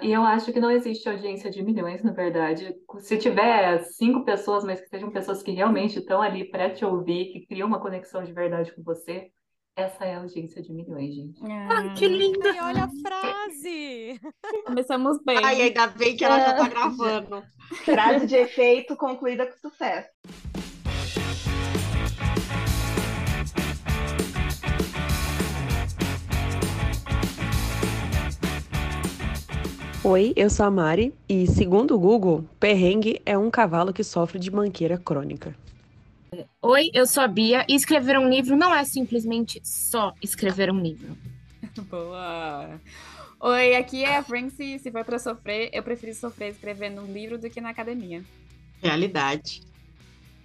E eu acho que não existe audiência de milhões, na verdade. Se tiver cinco pessoas, mas que sejam pessoas que realmente estão ali para te ouvir, que criam uma conexão de verdade com você, essa é a audiência de milhões, gente. Ah, que linda! E olha a frase! Começamos bem. Ai, ainda bem que ela já tá gravando. Frase de efeito concluída com sucesso. Oi, eu sou a Mari e, segundo o Google, perrengue é um cavalo que sofre de manqueira crônica. Oi, eu sou a Bia e escrever um livro não é simplesmente só escrever um livro. Boa! Oi, aqui é a Francie. Se for para sofrer, eu prefiro sofrer escrevendo um livro do que na academia. Realidade.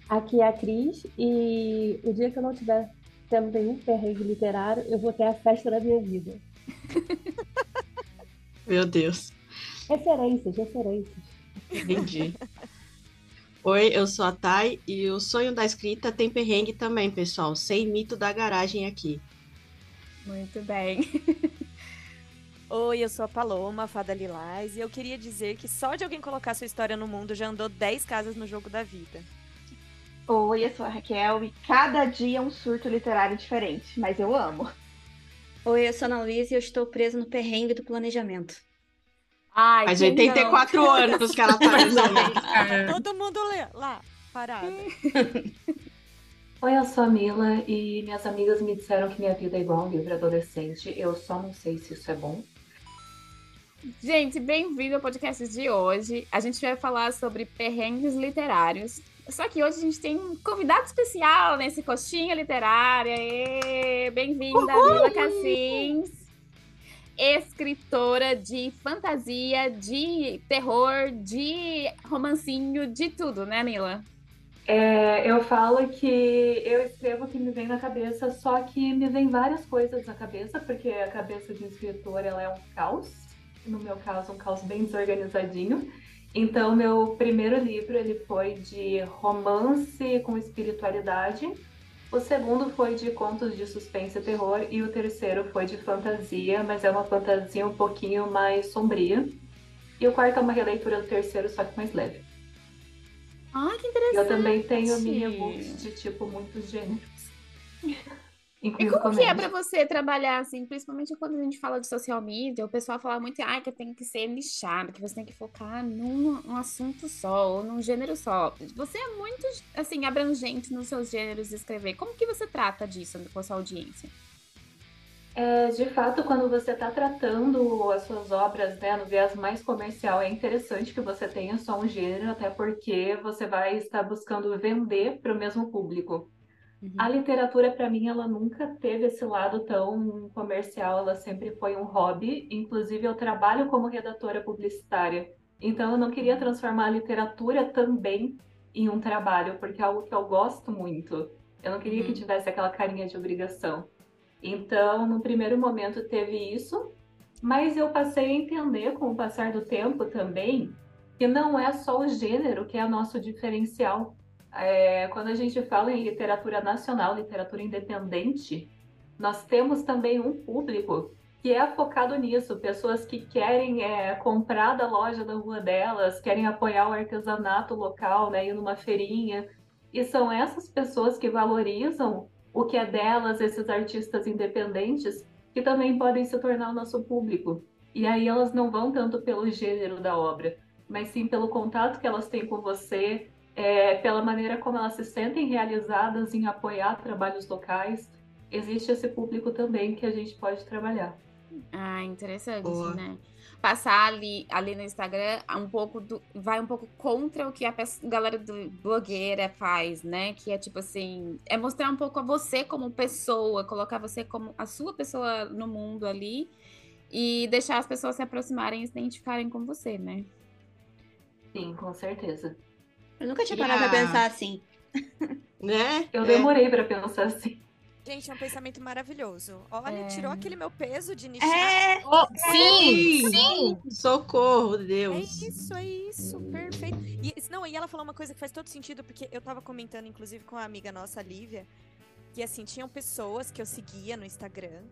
Aqui é a Cris e o dia que eu não tiver tendo nenhum perrengue literário, eu vou ter a festa da minha vida. Meu Deus. Referências, referências. Entendi. Oi, eu sou a Thay e o sonho da escrita tem perrengue também, pessoal. Sem mito da garagem aqui. Muito bem. Oi, eu sou a Paloma, fada Lilás, e eu queria dizer que só de alguém colocar sua história no mundo já andou 10 casas no jogo da vida. Oi, eu sou a Raquel e cada dia é um surto literário diferente, mas eu amo. Oi, eu sou a Ana Luísa e eu estou presa no perrengue do planejamento. Ai, Faz quem 84 não? anos que ela tá resolvendo. Todo mundo lê- lá, parado. Oi, eu sou a Mila e minhas amigas me disseram que minha vida é igual a um livro adolescente. Eu só não sei se isso é bom. Gente, bem-vindo ao podcast de hoje. A gente vai falar sobre perrengues literários. Só que hoje a gente tem um convidado especial nesse coxinha literária. Bem-vinda, Mila Cassins. Escritora de fantasia, de terror, de romancinho, de tudo, né, Mila? É, eu falo que eu escrevo o que me vem na cabeça, só que me vem várias coisas na cabeça, porque a cabeça de escritor ela é um caos. No meu caso, um caos bem desorganizadinho. Então, meu primeiro livro ele foi de romance com espiritualidade. O segundo foi de contos de suspense e terror e o terceiro foi de fantasia, mas é uma fantasia um pouquinho mais sombria. E o quarto é uma releitura do terceiro, só que mais leve. Ai, que interessante. eu também tenho minha books de tipo muitos gêneros. E Incluindo como que é pra você trabalhar assim, principalmente quando a gente fala de social media, o pessoal fala muito ah, que tem que ser nichado, que você tem que focar num, num assunto só, ou num gênero só. Você é muito, assim, abrangente nos seus gêneros de escrever. Como que você trata disso com a sua audiência? É, de fato, quando você está tratando as suas obras né, no viés mais comercial, é interessante que você tenha só um gênero, até porque você vai estar buscando vender para o mesmo público. A literatura, para mim, ela nunca teve esse lado tão comercial, ela sempre foi um hobby. Inclusive, eu trabalho como redatora publicitária, então eu não queria transformar a literatura também em um trabalho, porque é algo que eu gosto muito. Eu não queria que tivesse aquela carinha de obrigação. Então, no primeiro momento teve isso, mas eu passei a entender com o passar do tempo também que não é só o gênero que é nosso diferencial. É, quando a gente fala em literatura nacional, literatura independente, nós temos também um público que é focado nisso, pessoas que querem é, comprar da loja da rua delas, querem apoiar o artesanato local, né, ir numa feirinha, e são essas pessoas que valorizam o que é delas, esses artistas independentes, que também podem se tornar o nosso público. E aí elas não vão tanto pelo gênero da obra, mas sim pelo contato que elas têm com você, é, pela maneira como elas se sentem realizadas em apoiar trabalhos locais. Existe esse público também que a gente pode trabalhar. Ah, interessante, Boa. né? Passar ali, ali no Instagram um pouco do, vai um pouco contra o que a galera do blogueira faz, né? Que é tipo assim, é mostrar um pouco a você como pessoa, colocar você como a sua pessoa no mundo ali e deixar as pessoas se aproximarem e se identificarem com você, né? Sim, com certeza. Eu nunca tinha parado a- pra pensar assim. Né? Eu É. demorei para pensar assim. Gente, é um pensamento maravilhoso. Olha, É. tirou aquele meu peso de nichar. É, Oh, sim, Sim. sim. Socorro, É Deus. isso, é isso, perfeito. E, não, e ela falou uma coisa que faz todo sentido, porque eu tava comentando, inclusive, com a amiga nossa, Lívia, que assim, tinham pessoas que eu seguia no Instagram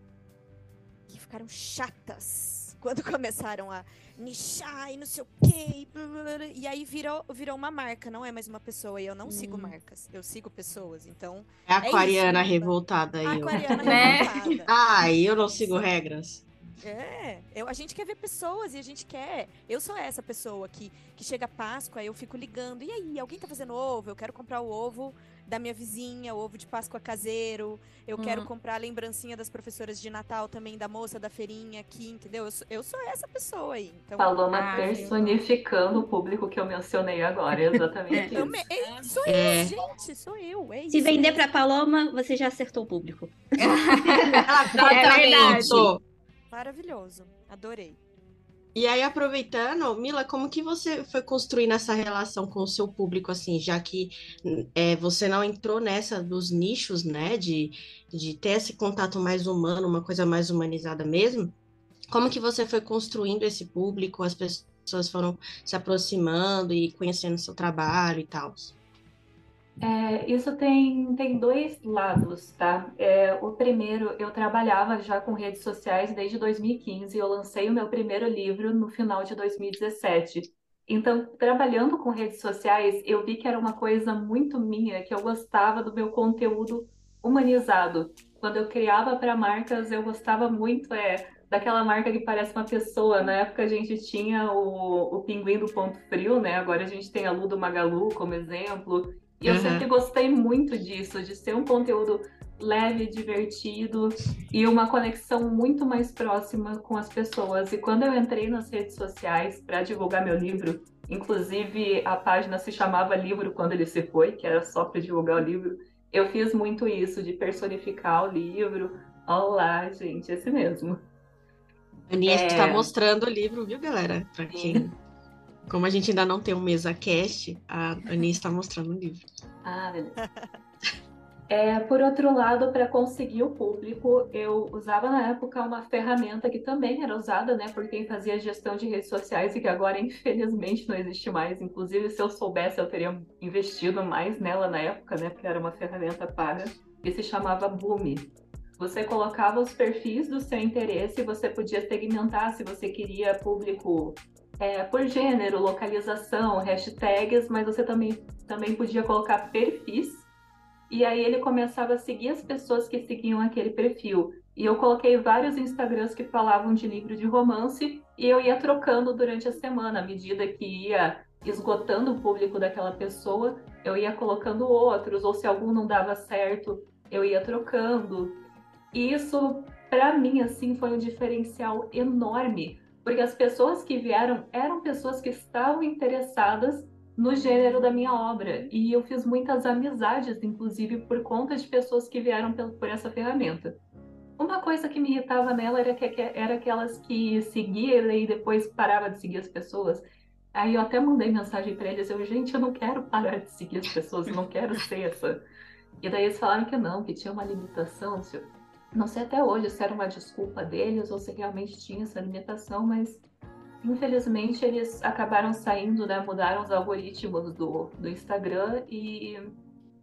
que ficaram chatas quando começaram a nichar e não sei o quê, e, blá, blá, blá, e aí virou, virou uma marca, não é mais uma pessoa. E eu não sigo marcas, eu sigo pessoas. Então, É a É aquariana isso, revoltada aí. a aquariana Né? revoltada. Ai, eu não sigo regras. É, eu, a gente quer ver pessoas e a gente quer. Eu sou essa pessoa que, que chega a Páscoa, eu fico ligando. E aí, alguém tá fazendo ovo? Eu quero comprar o ovo da minha vizinha, o ovo de Páscoa caseiro. Eu quero Uhum. comprar a lembrancinha das professoras de Natal também, da moça da feirinha aqui, entendeu? Eu sou, eu sou essa pessoa aí. Então, Paloma Ah, personificando o público que eu mencionei agora, é exatamente eu me- é, sou É. eu, gente, sou eu. É Se isso vender mesmo. pra Paloma, você já acertou o público. Ela É verdade. Maravilhoso. Adorei. E aí, aproveitando, Mila, como que você foi construindo essa relação com o seu público, assim, já que é, você não entrou nessa dos nichos, né, de, de ter esse contato mais humano, uma coisa mais humanizada mesmo? Como que você foi construindo esse público, as pessoas foram se aproximando e conhecendo seu trabalho e tal? É, isso tem, tem dois lados, tá? É, o primeiro, eu trabalhava já com redes sociais desde 2015. Eu lancei o meu primeiro livro no final de 2017. Então, trabalhando com redes sociais, eu vi que era uma coisa muito minha, que eu gostava do meu conteúdo humanizado. Quando eu criava para marcas, eu gostava muito é, daquela marca que parece uma pessoa. Na época a gente tinha o, o Pinguim do Ponto Frio, né? Agora a gente tem a Lu do Magalu como exemplo. E eu Uhum. sempre gostei muito disso, de ser um conteúdo leve, divertido e uma conexão muito mais próxima com as pessoas. E quando eu entrei nas redes sociais para divulgar meu livro, inclusive a página se chamava Livro Quando Ele Se Foi, que era só para divulgar o livro, eu fiz muito isso, de personificar o livro. Olá, gente, esse mesmo. Aninha É. está mostrando o livro, viu, galera? Pra quem... Como a gente ainda não tem um mesa cast, a Aninha está mostrando o livro. Ah, beleza. É, por outro lado, para conseguir o público, eu usava na época uma ferramenta que também era usada, né, por quem fazia gestão de redes sociais e que agora, infelizmente, não existe mais. Inclusive, se eu soubesse, eu teria investido mais nela na época, né, porque era uma ferramenta paga, que se chamava Boom. Você colocava os perfis do seu interesse e você podia segmentar se você queria público é, por gênero, localização, hashtags, mas você também, também podia colocar perfis e aí ele começava a seguir as pessoas que seguiam aquele perfil. E eu coloquei vários Instagrams que falavam de livro de romance e eu ia trocando durante a semana, à medida que ia esgotando o público daquela pessoa, eu ia colocando outros, ou se algum não dava certo, eu ia trocando. E isso, para mim, assim, foi um diferencial enorme, porque as pessoas que vieram eram pessoas que estavam interessadas no gênero da minha obra. E eu fiz muitas amizades, inclusive, por conta de pessoas que vieram por, essa ferramenta. Uma coisa que me irritava nela era, que, era aquelas que seguiam e depois parava de seguir as pessoas. Aí eu até mandei mensagem para eles, eu, gente, eu não quero parar de seguir as pessoas, eu não quero ser essa. E daí eles falaram que não, que tinha uma limitação. Não sei até hoje se era uma desculpa deles ou se realmente tinha essa limitação, mas infelizmente eles acabaram saindo, né? Mudaram os algoritmos do, do Instagram e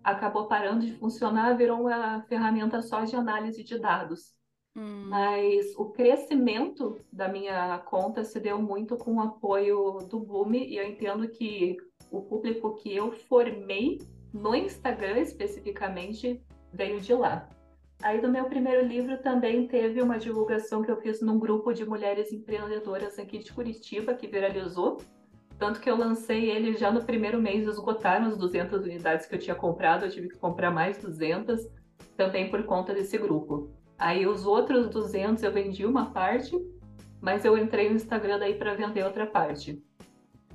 acabou parando de funcionar, virou uma ferramenta só de análise de dados. Hum. Mas o crescimento da minha conta se deu muito com o apoio do Boom e eu entendo que o público que eu formei no Instagram especificamente veio de lá. Aí do meu primeiro livro também teve uma divulgação que eu fiz num grupo de mulheres empreendedoras aqui de Curitiba que viralizou. Tanto que eu lancei ele já no primeiro mês, esgotaram as 200 unidades que eu tinha comprado, eu tive que comprar mais 200, também por conta desse grupo. Aí os outros 200 eu vendi uma parte, mas eu entrei no Instagram daí para vender outra parte.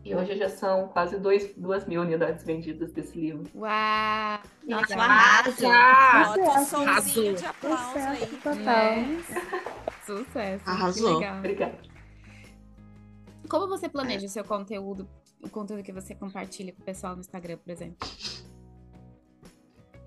E hoje já são quase 2 mil unidades vendidas desse livro. Uau! Nossa, arrasa! Um Sucesso. somzinho de aplauso Sucesso aí. total. Né? Sucesso. que Arrasou. legal. Obrigada. Como você planeja o seu conteúdo, o conteúdo que você compartilha com o pessoal no Instagram, por exemplo?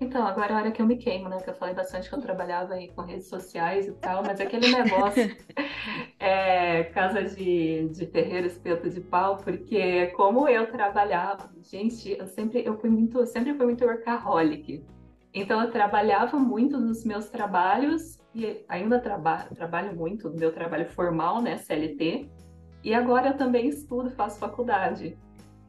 Então, agora é a hora que eu me queimo, né? Que eu falei bastante que eu trabalhava aí com redes sociais e tal, mas aquele negócio é casa de, de ferreiro, espeto de pau, porque como eu trabalhava, gente, eu sempre eu fui muito, sempre fui muito workaholic. Então eu trabalhava muito nos meus trabalhos e ainda traba trabalho muito no meu trabalho formal, né, CLT, e agora eu também estudo, faço faculdade.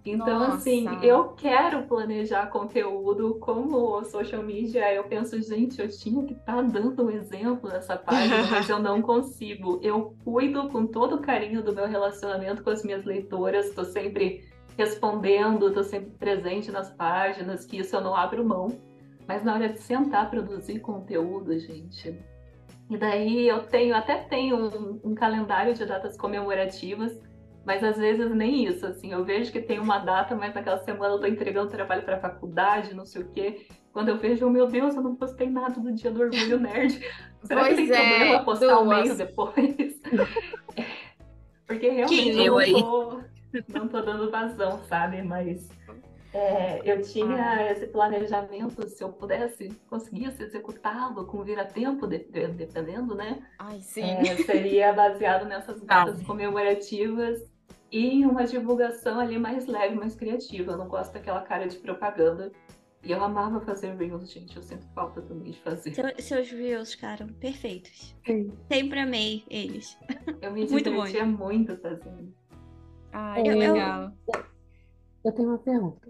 Então, Nossa. assim, eu quero planejar conteúdo como social media. Eu penso, gente, eu tinha que estar dando um exemplo nessa página, mas eu não consigo. Eu cuido com todo o carinho do meu relacionamento com as minhas leitoras, estou sempre respondendo, estou sempre presente nas páginas, que isso eu não abro mão. Mas na hora de sentar produzir conteúdo, gente. E daí eu tenho, até tenho um, um calendário de datas comemorativas, mas às vezes nem isso, assim, eu vejo que tem uma data, mas naquela semana eu tô entregando trabalho para faculdade, não sei o quê. Quando eu vejo, oh, meu Deus, eu não postei nada do dia do orgulho nerd. Será Pois que tem é, problema postar um mês depois? Porque realmente eu não tô, não tô dando vazão, sabe? Mas é, eu tinha esse planejamento, se eu pudesse, conseguisse executá-lo com vira-tempo, de- de- dependendo, né? Ai, sim. É, seria baseado nessas datas comemorativas e uma divulgação ali mais leve, mais criativa. Eu não gosto daquela cara de propaganda. E eu amava fazer Reels, gente. Eu sinto falta também de fazer. Seu- seus reels ficaram perfeitos. Sim. Sempre amei eles. Eu me Muito bom. divertia muito fazendo. Ai, Eu- que eu- legal. Eu tenho uma pergunta.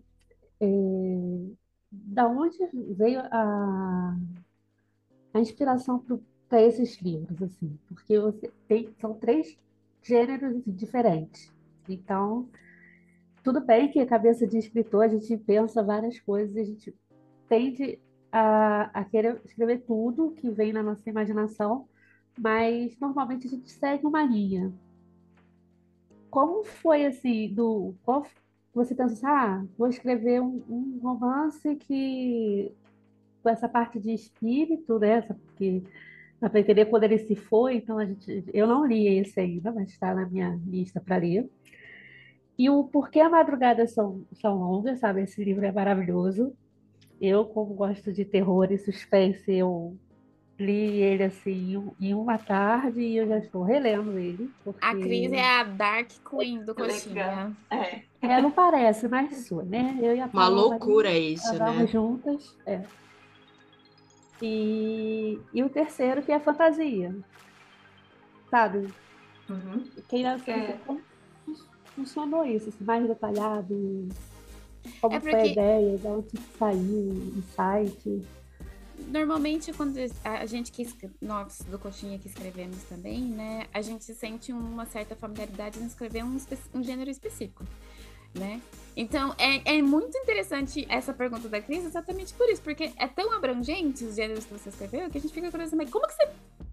É, da onde veio a, a inspiração para esses livros, assim? Porque você tem, são três gêneros diferentes. Então, tudo bem que a cabeça de escritor, a gente pensa várias coisas, a gente tende a, a querer escrever tudo que vem na nossa imaginação, mas normalmente a gente segue uma linha. Como foi assim, do qual você pensa assim, ah, vou escrever um, um romance que com essa parte de espírito, né? Porque para entender quando ele se foi, então a gente, eu não li esse ainda, mas está na minha lista para ler. E o Porquê a Madrugadas São, São Longas, sabe? Esse livro é maravilhoso. Eu, como gosto de terror e suspense, eu li ele assim em um- em uma tarde e eu já estou relendo ele. Porque... A Cris é a Dark Queen do Legal. Coxinha. É. É, não parece, mas sou, né? Eu e a Uma Paola loucura isso, né? juntas. É. E, e o terceiro que é fantasia. Sabe? Uhum. Quem assim, É. como funcionou isso, assim, mais detalhado. Como É foi a porque- ideia, de onde saiu o site. Normalmente, quando a a gente que nós do Coxinha que escrevemos também, né, a gente sente uma certa familiaridade em escrever um, um gênero específico, né? Então, é, é muito interessante essa pergunta da Cris exatamente por isso, porque é tão abrangente os gêneros que você escreveu que a gente fica curioso, mas como que você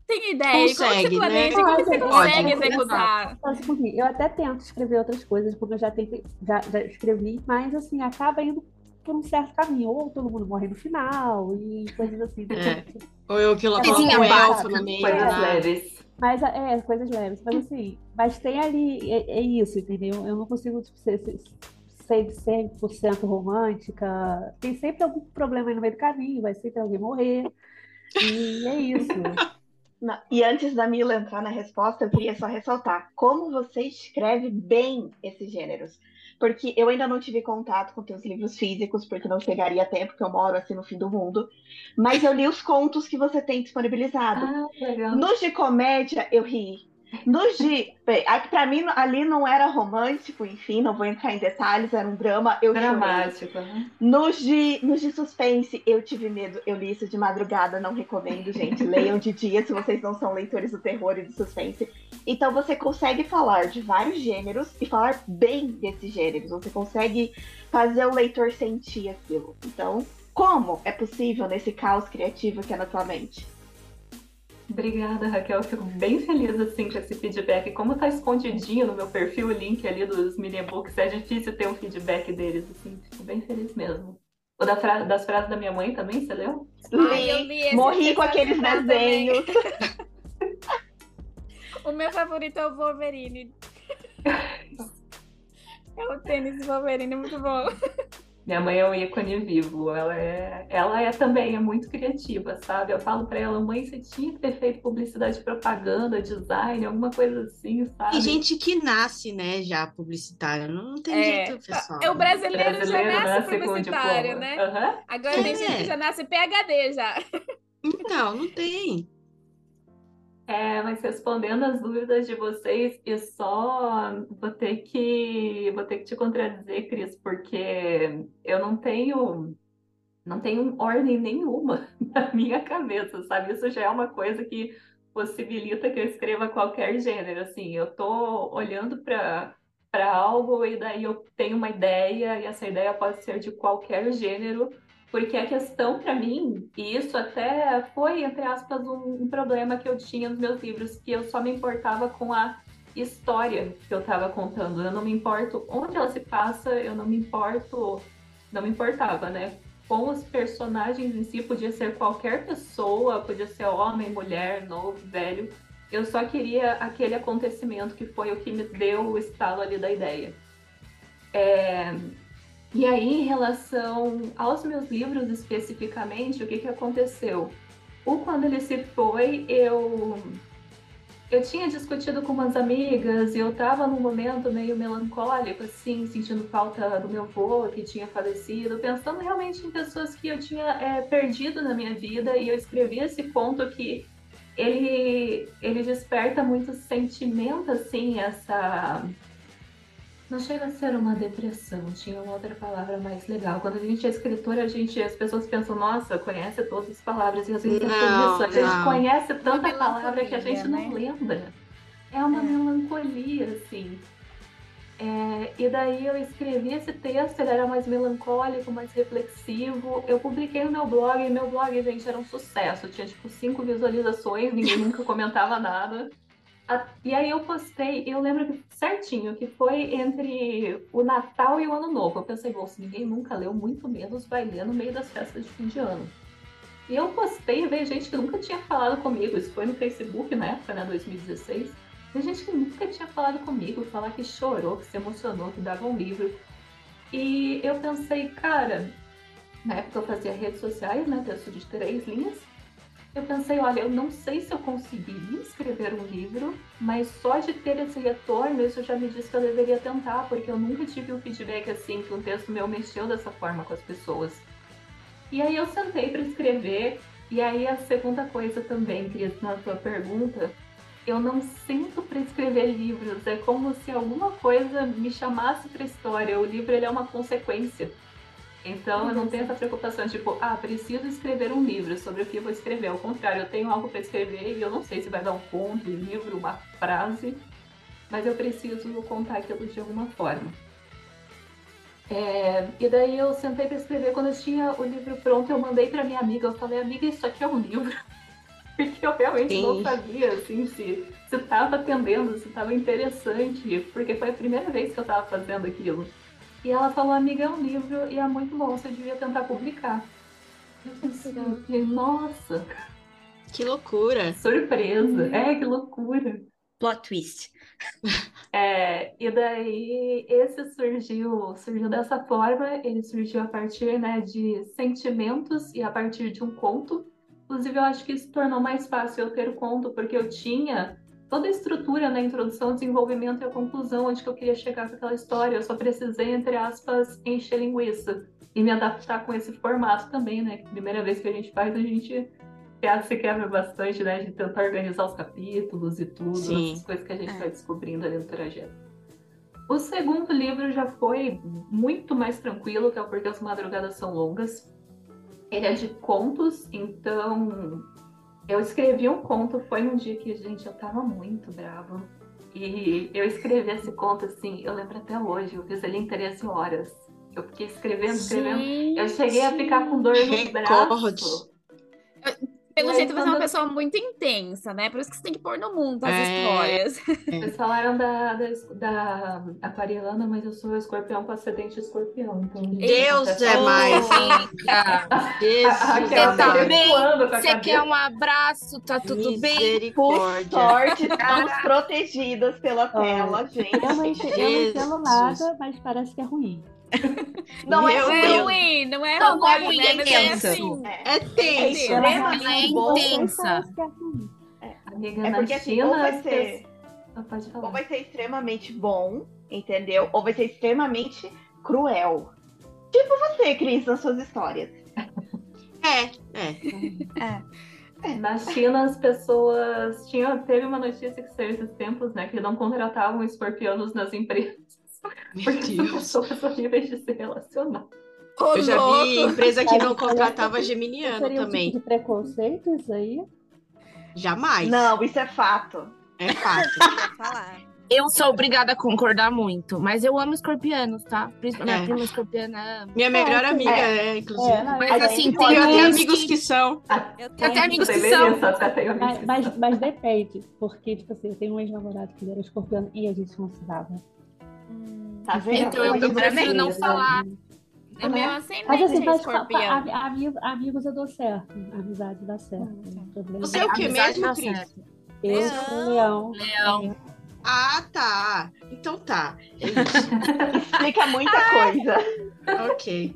tem ideia? como que Consegue, você planeja? né? Como que você consegue pode. executar? Então, assim, eu até tento escrever outras coisas, porque eu já tentei, já, já escrevi, mas assim, acaba indo por um certo caminho. Ou todo mundo morre no final, e coisas assim. É. Ou eu que Coisinha um elfo no meio. Coisas leves. Mas é, coisas leves. Mas assim, mas tem ali, é, é isso, entendeu? Eu não consigo tipo, ser, ser, ser 100% romântica. Tem sempre algum problema aí no meio do caminho, vai sempre alguém morrer. E é isso. Não, E antes da Mila entrar na resposta, eu queria só ressaltar como você escreve bem esses gêneros. Porque eu ainda não tive contato com teus livros físicos, porque não chegaria a tempo, porque eu moro assim no fim do mundo. Mas eu li os contos que você tem disponibilizado. Ah, legal. Nos de comédia, eu ri. Bem, aqui Pra mim, ali não era romântico, enfim, não vou entrar em detalhes, era um drama, eu. Dramático. né? Nos de, nos de suspense, eu tive medo. Eu li isso de madrugada, não recomendo, gente. Leiam de dia se vocês não são leitores do terror e do suspense. Então você consegue falar de vários gêneros e falar bem desses gêneros. Você consegue fazer o leitor sentir aquilo. Então, como é possível nesse caos criativo que é na tua mente? Obrigada, Raquel. Eu fico bem feliz assim com esse feedback. Como tá escondidinho no meu perfil o link ali dos mini books, é difícil ter um feedback deles, assim. Fico bem feliz mesmo. O da fra- das frases da minha mãe também, você leu? Ai, eu li esse Morri com aqueles desenhos. O meu favorito é o Wolverine. É o tênis Wolverine, muito bom. Minha mãe é um ícone vivo. Ela é, ela é também é muito criativa, sabe? Eu falo pra ela, mãe, você tinha que ter feito publicidade, propaganda, design, alguma coisa assim, sabe? Tem gente que nasce, né, já publicitária. Não tem É, jeito, pessoal. é o brasileiro, Brasileiro já nasce, nasce publicitário, né? Aham. Agora tem É. gente que já nasce PHD já. Então, não tem. É, mas respondendo as dúvidas de vocês, eu só vou ter que vou ter que te contradizer, Cris, porque eu não tenho não tenho ordem nenhuma na minha cabeça, sabe? Isso já é uma coisa que possibilita que eu escreva qualquer gênero, assim. Eu tô olhando para para algo e daí eu tenho uma ideia e essa ideia pode ser de qualquer gênero, porque a questão para mim, e isso até foi, entre aspas, um, um, problema que eu tinha nos meus livros, que eu só me importava com a história que eu estava contando. Eu não me importo onde ela se passa, eu não me importo, não me importava, né? Com os personagens em si, podia ser qualquer pessoa, podia ser homem, mulher, novo, velho. Eu só queria aquele acontecimento que foi o que me deu o estalo ali da ideia. É, e aí, em relação aos meus livros especificamente, o que, que aconteceu? O Quando Ele Se Foi, eu, eu tinha discutido com umas amigas e eu estava num momento meio melancólico, assim, sentindo falta do meu avô que tinha falecido, pensando realmente em pessoas que eu tinha é, perdido na minha vida e eu escrevi esse conto que ele, ele desperta muito sentimento, assim, essa não chega a ser uma depressão, tinha uma outra palavra mais legal. Quando a gente é escritora, a gente, as pessoas pensam, nossa, conhece todas as palavras, e às vezes não, é isso. A gente não. conhece tanta palavra que a gente não né? lembra. É uma é. melancolia, assim. É, e daí eu escrevi esse texto, ele era mais melancólico, mais reflexivo. Eu publiquei no meu blog, e meu blog, gente, era um sucesso. Tinha tipo cinco visualizações, ninguém nunca comentava nada. E aí eu postei, eu lembro certinho que foi entre o Natal e o Ano Novo. Eu pensei, bom, se ninguém nunca leu, muito menos vai ler no meio das festas de fim de ano. E eu postei e veio gente que nunca tinha falado comigo. Isso foi no Facebook na época, né, 2016. Tem gente que nunca tinha falado comigo, falar que chorou, que se emocionou, que dava um livro. E eu pensei, cara, na época eu fazia redes sociais, né, texto de três linhas eu pensei, olha, eu não sei se eu conseguiria escrever um livro, mas só de ter esse retorno, isso já me diz que eu deveria tentar, porque eu nunca tive um feedback assim, que um texto meu mexeu dessa forma com as pessoas. E aí eu sentei para escrever, e aí a segunda coisa também, Cris, na sua pergunta, eu não sinto para escrever livros, é como se alguma coisa me chamasse para história. O livro ele é uma consequência. Então eu não tenho essa preocupação, tipo, ah, preciso escrever um livro, sobre o que eu vou escrever. Ao contrário, eu tenho algo para escrever e eu não sei se vai dar um conto, um livro, uma frase, mas eu preciso contar aquilo de alguma forma. É, e daí eu sentei para escrever, quando eu tinha o livro pronto, eu mandei para minha amiga, eu falei, amiga, isso aqui é um livro. Porque eu realmente Sim. não sabia, assim, se estava atendendo, se estava interessante, porque foi a primeira vez que eu estava fazendo aquilo. E ela falou, amiga, é um livro e é muito bom, você devia tentar publicar. Eu pensei, nossa! Que loucura! Surpresa! É, que loucura! Plot twist. É, e daí esse surgiu, surgiu dessa forma, ele surgiu a partir né, de sentimentos e a partir de um conto. Inclusive, eu acho que isso tornou mais fácil eu ter o conto, porque eu tinha toda a estrutura na introdução, desenvolvimento e a conclusão, onde que eu queria chegar com aquela história. Eu só precisei, entre aspas, encher linguiça e me adaptar com esse formato também, né? Primeira vez que a gente faz, a gente se quebra bastante, né? De tentar organizar os capítulos e tudo, Sim. essas coisas que a gente é. vai descobrindo ali no trajeto. O segundo livro já foi muito mais tranquilo, que é o Porque as Madrugadas São Longas. Ele é de contos, então eu escrevi um conto, foi um dia que, gente, eu tava muito brava. E eu escrevi esse conto, assim, eu lembro até hoje, eu fiz ele em 13 horas. Eu fiquei escrevendo, escrevendo. Gente. Eu cheguei a ficar com dor no braço. Pelo jeito, você é uma pessoa muito intensa, né? Por isso que você tem que pôr no mundo as é... histórias. Vocês falaram da, da, da aquariana, mas eu sou escorpião com ascendente escorpião. Então... Deus é mais rica! Você tá bem? Você quer um abraço? Tá tudo bem? Por sorte, estamos protegidas pela tela, gente. Eu não entendo nada, mas parece que é ruim. Não é, é ruim, não é não, ruim, ruim, é, é tenso. Assim, é, tenso. É, é intensa. É, Amiga, é porque assim, ou vai ser, ou vai ser extremamente bom, entendeu? Ou vai ser extremamente cruel. Tipo você, Cris, nas suas histórias. É, é. é. Na China, as pessoas. Tinha, teve uma notícia que saiu esses tempos, né? Que não contratavam escorpianos nas empresas. Porque são pessoas horríveis de se relacionar. Ô, Eu já vi empresa que não contratava geminiano Seria um também. tipo de preconceito isso aí? Jamais. Não, isso é fato. É fato. Eu sou obrigada a concordar muito, mas eu amo escorpianos, tá? Principalmente É. minha prima escorpiana ama. Minha melhor É, amiga é. é, inclusive. É, não, Mas assim, tem uns amigos que... são. Eu tenho amigos que são. até tenho amigos Mas, que mas, são. mas depende, porque, tipo assim, eu tenho um ex-namorado que ele era escorpião e a gente não se dava. Tá vendo? Então eu, eu prefiro não bonita. falar. O meu ascendente Mas assim, é mas, escorpião. ami- amigos, amigos eu dou certo. Amizade dá certo. Hum, não tem problema. Você é o que mesmo, Cris? Eu Leão. sou leão. Leão. Ah, tá. Então tá. É. Explica muita coisa. ok.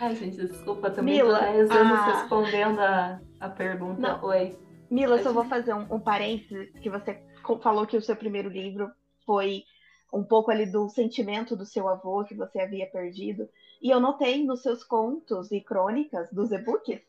Ai, gente, desculpa, também Mila, tô 10 anos ah. respondendo a, a pergunta. Não. Oi. Mila, só vou fazer um, um parênteses, que você falou que o seu primeiro livro foi um pouco ali do sentimento do seu avô que você havia perdido. E eu notei nos seus contos e crônicas dos e-books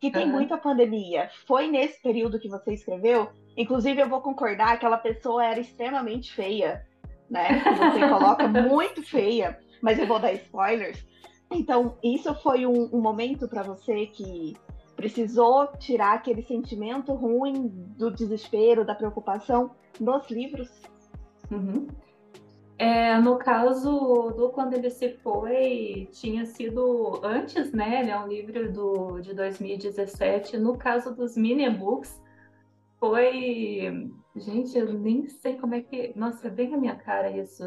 que tem muita pandemia. Foi nesse período que você escreveu? Inclusive, eu vou concordar, que aquela pessoa era extremamente feia, né? Que Você coloca muito feia, mas eu vou dar spoilers. Então, isso foi um, um momento para você que precisou tirar aquele sentimento ruim do desespero, da preocupação nos livros? Uhum. É, no caso do Quando Ele Se Foi, tinha sido antes, né? Ele é um livro do, de 2017. No caso dos mini-books, foi. Gente, eu nem sei como é que. Nossa, é bem a minha cara isso.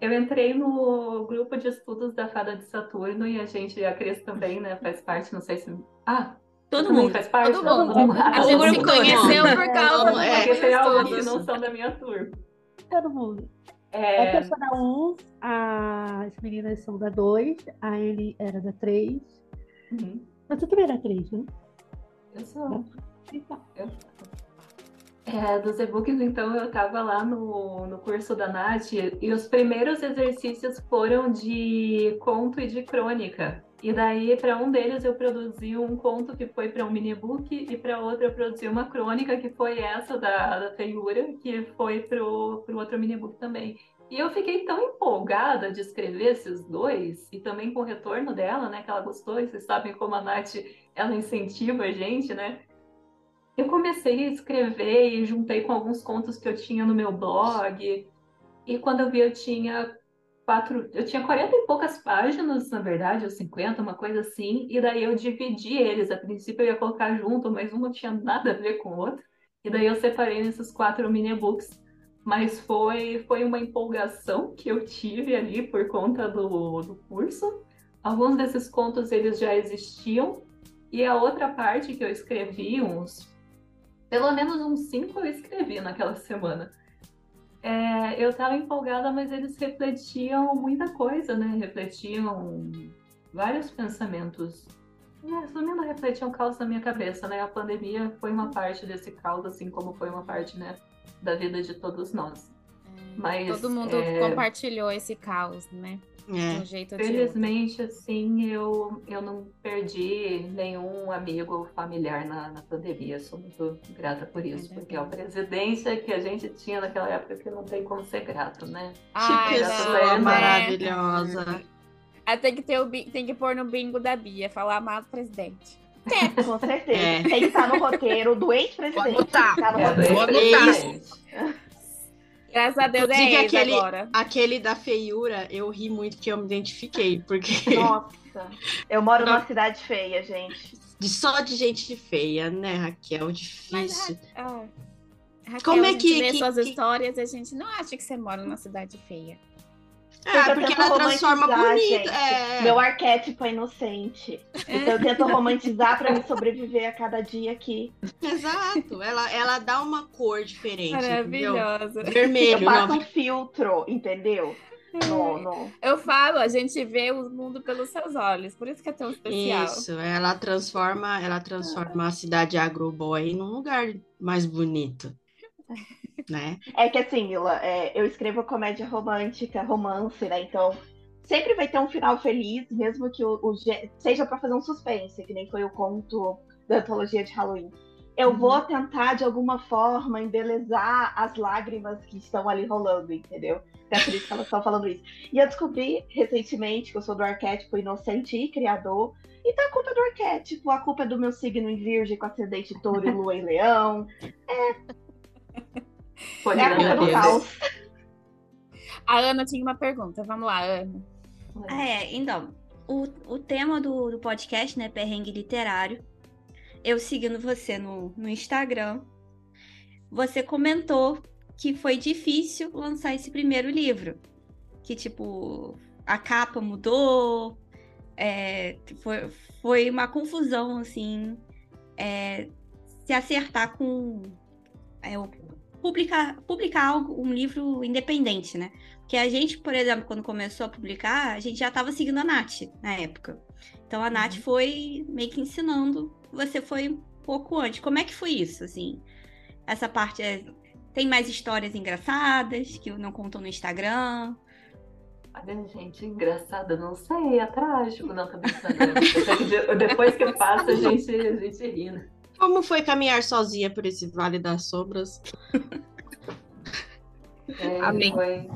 Eu entrei no grupo de estudos da Fada de Saturno e a gente, a Cris também, né, faz parte, não sei se. Ah, Todo mundo. faz parte? Todo mundo. Ah, A gente todo se mundo. conheceu por É, causa vamos- do é, Porque tem alguns que não são da minha turma. Todo mundo. É, É, eu sou da 1, as meninas são da 2, a Anne era da 3. uhum. Mas tu também era 3, né? Eu sou. Então, É, dos e-books, então, eu estava lá no, no curso da Nath e os primeiros exercícios foram de conto e de crônica. E daí, para um deles, eu produzi um conto que foi para um mini-book e para outro eu produzi uma crônica que foi essa da, da feiura, que foi para o outro mini-book também. E eu fiquei tão empolgada de escrever esses dois, e também com o retorno dela, né, que ela gostou, e vocês sabem como a Nath, ela incentiva a gente, né? Eu comecei a escrever e juntei com alguns contos que eu tinha no meu blog. E quando eu vi, eu tinha quatro, eu tinha 40 e poucas páginas, na verdade, ou 50, uma coisa assim. E daí eu dividi eles. A princípio eu ia colocar junto, mas um não tinha nada a ver com o outro. E daí eu separei nesses quatro mini-books. Mas foi, foi uma empolgação que eu tive ali por conta do, do curso. Alguns desses contos eles já existiam. E a outra parte que eu escrevi, uns pelo menos uns cinco eu escrevi naquela semana. É, eu estava empolgada, mas eles refletiam muita coisa, né? Refletiam vários pensamentos. É, Resumindo, refletiam caos na minha cabeça, né? A pandemia foi uma parte desse caos, assim como foi uma parte, né, da vida de todos nós. Mas, Todo mundo é, compartilhou esse caos, né? É. um jeito outro. Felizmente, assim, eu, eu não perdi nenhum amigo ou familiar na, na pandemia. Sou muito grata por isso, Ainda porque é a presidência que a gente tinha naquela época que não tem como ser grato, né? Ai, que não, pessoa né? maravilhosa. Ah, tem que ter o tem que pôr no bingo da Bia, falar amado presidente. Com certeza. É. Tem que estar no roteiro do ex-presidente. botar. Tá no É, roteiro. Vou anotar. Graças a Deus é Inclusive, ex aquele- agora. Aquele da feiura, eu ri muito que eu me identifiquei, porque Nossa. Eu moro numa cidade feia, gente. de só de gente feia, né, Raquel? Mas, Difícil. Ra- ah, Raquel, Como é a gente que- vê que- suas que- histórias e a gente não acha que você mora numa cidade feia. É, eu porque tento ela transforma bonito. gente. É. Meu arquétipo é inocente. Então eu tento romantizar pra me sobreviver a cada dia aqui. Exato. Ela, ela dá uma cor diferente. entendeu? Maravilhosa. Eu Vermelho, passo não. um filtro, entendeu? No, no... Eu falo, a gente vê o mundo pelos seus olhos, por isso que é tão especial. Isso, ela transforma, ela transforma a cidade agroboy num lugar mais bonito. Né? É que assim, Mila, é, eu escrevo comédia romântica, romance, né? Então sempre vai ter um final feliz, mesmo que o, o seja pra fazer um suspense, que nem foi o conto da antologia de Halloween. Eu Uhum. vou tentar, de alguma forma, embelezar as lágrimas que estão ali rolando, entendeu? É por isso que elas estão falando isso. E eu descobri recentemente que eu sou do arquétipo inocente e criador. Então a culpa é do arquétipo, a culpa é do meu signo em virgem com ascendente touro e lua em leão. Foi É a culpa do caos. A Ana tinha uma pergunta. Vamos lá, Ana. Ah, é, então, o, o tema do, do podcast, né, perrengue literário, eu seguindo você no, no Instagram, você comentou que foi difícil lançar esse primeiro livro. Que, tipo, a capa mudou, é, foi, foi uma confusão, assim, é, se acertar com... é, o- publicar, publicar algo, um livro independente, né? Porque a gente, por exemplo, quando começou a publicar, a gente já estava seguindo a Nath na época. Então a Nath foi meio que ensinando, você foi um pouco antes. Como é que foi isso, assim? Essa parte é... Tem mais histórias engraçadas que não contam no Instagram? Olha, gente, engraçado, não sei, é trágico, não, tô brincando. Depois que passa, a gente, a gente ri, né? Como foi caminhar sozinha por esse Vale das Sombras? É, Amém. Foi,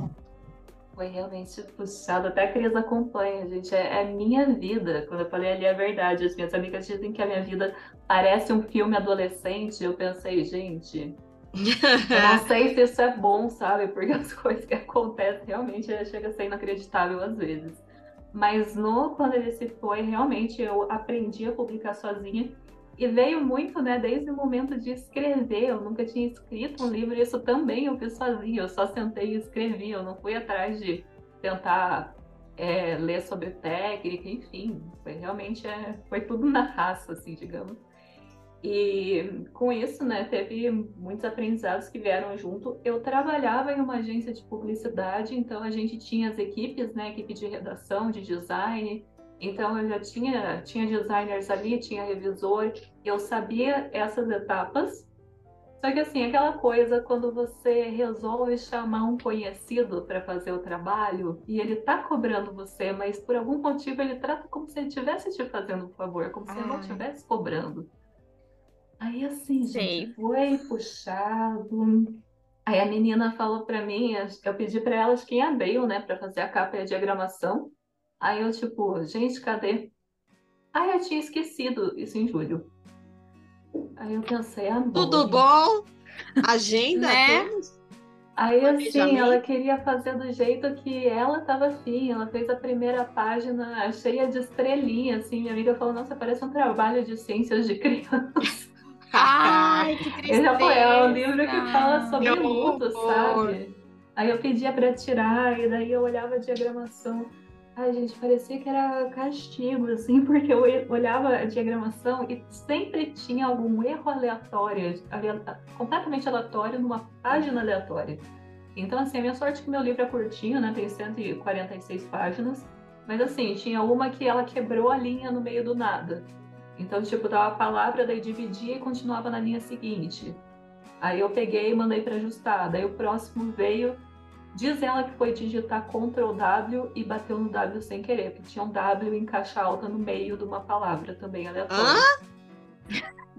foi realmente puxado. Até a Cris acompanha, gente. É, é minha vida. Quando eu falei ali é verdade. As minhas amigas dizem que a minha vida parece um filme adolescente. Eu pensei, gente, eu não sei se isso é bom, sabe? Porque as coisas que acontecem realmente chega a ser inacreditável às vezes. Mas no quando ele se foi, realmente eu aprendi a publicar sozinha. E veio muito, né, desde o momento de escrever. Eu nunca tinha escrito um livro, isso também eu fiz sozinha. Eu só sentei e escrevi. Eu não fui atrás de tentar é, ler sobre técnica, enfim. Foi realmente é, foi tudo na raça, assim, digamos. E com isso, né, teve muitos aprendizados que vieram junto. Eu trabalhava em uma agência de publicidade, então a gente tinha as equipes, né, equipe de redação, de design. Então eu já tinha, tinha designers ali, tinha revisor, eu sabia essas etapas. Só que assim, aquela coisa quando você resolve chamar um conhecido para fazer o trabalho e ele tá cobrando você, mas por algum motivo ele trata como se ele estivesse te fazendo um favor, como se ele não estivesse cobrando. Aí assim, gente, foi puxado. Aí a menina falou pra mim, eu pedi pra elas quem abriu, né, pra fazer a capa e a diagramação. Aí eu, tipo, gente, cadê? Aí eu tinha esquecido isso em julho. Aí eu pensei, ah, Tudo bom? Agenda? Né? Aí assim, ela queria fazer do jeito que ela tava afim. Ela fez a primeira página cheia de estrelinha, assim. Minha amiga falou, nossa, parece um trabalho de ciências de criança. Ai, que tristeza. Já falei, é um livro que fala sobre luto, horror. sabe? Aí eu pedia pra tirar, e daí eu olhava a diagramação. Ai, gente, parecia que era castigo, assim, porque eu olhava a diagramação e sempre tinha algum erro aleatório, ale- completamente aleatório, numa página aleatória. Então, assim, a minha sorte é que meu livro é curtinho, né? Tem 146 páginas. Mas, assim, tinha uma que ela quebrou a linha no meio do nada. Então, tipo, dava a palavra, daí dividia e continuava na linha seguinte. Aí eu peguei e mandei para ajustar. Daí o próximo veio. Diz ela que foi digitar Ctrl W e bateu no W sem querer, porque tinha um W em caixa alta no meio de uma palavra também aleatória.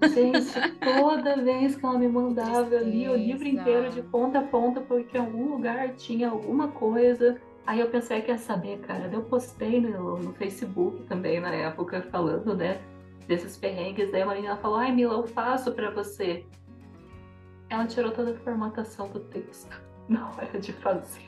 Gente, toda vez que ela me mandava, eu lia o livro inteiro de ponta a ponta, porque em algum lugar tinha alguma coisa. Aí eu pensei, quer saber, cara? Eu postei no, no Facebook também na época, falando, né, desses perrengues. Daí uma menina falou, ai, Mila, eu faço pra você. Ela tirou toda a formatação do texto na hora de fazer.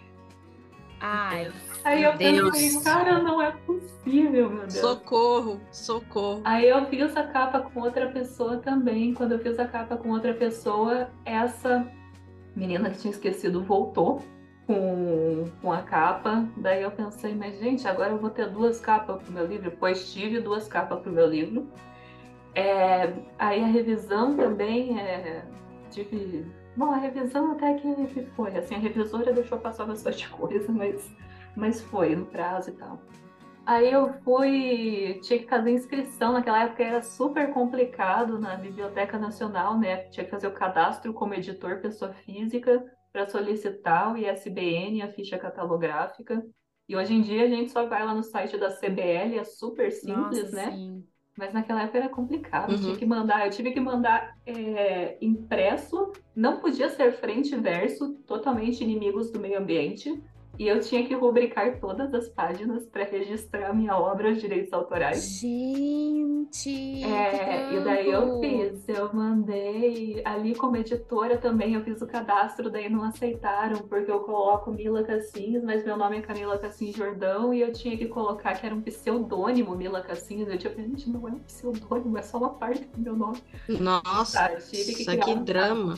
Ai, Aí eu Deus. pensei, cara, não é possível, meu Deus. Socorro, socorro. Aí eu fiz a capa com outra pessoa também. Quando eu fiz a capa com outra pessoa, essa menina que tinha esquecido voltou com, com a capa. Daí eu pensei, mas gente, agora eu vou ter duas capas pro meu livro. Pois tive duas capas pro meu livro. É, aí a revisão também é, tive. Bom, a revisão até que, foi. Assim, a revisora deixou passar bastante coisa, mas, mas foi no prazo e tal. Aí eu fui, tinha que fazer inscrição, naquela época era super complicado na Biblioteca Nacional, né? Tinha que fazer o cadastro como editor pessoa física para solicitar o ISBN, a ficha catalográfica. E hoje em dia a gente só vai lá no site da CBL, é super simples, nossa, né? sim. Mas naquela época era complicado, Uhum. tinha que mandar, eu tive que mandar é, impresso, não podia ser frente e verso, totalmente inimigos do meio ambiente, e eu tinha que rubricar todas as páginas para registrar a minha obra os direitos autorais. Gente, É, que e daí eu fiz, eu mandei ali como editora também, eu fiz o cadastro, daí não aceitaram, porque eu coloco Mila Cassins, mas meu nome é Camila Cassins Jordão, e eu tinha que colocar que era um pseudônimo Mila Cassins, eu tinha gente, não é um pseudônimo, é só uma parte do meu nome. Nossa, Tá, que criar que um drama.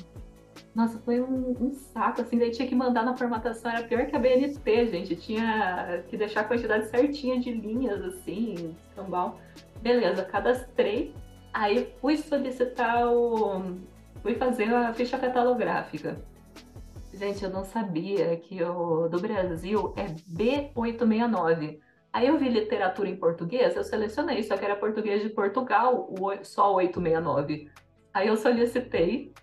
Nossa, foi um, um saco, assim, daí tinha que mandar na formatação, era pior que a BNT, gente, tinha que deixar a quantidade certinha de linhas, assim, escambau. Beleza, cadastrei, aí fui solicitar o... fui fazer a ficha catalográfica. Gente, eu não sabia que o do Brasil é B869. Aí eu vi literatura em português, eu selecionei, só que era português de Portugal, só 869. Aí eu solicitei,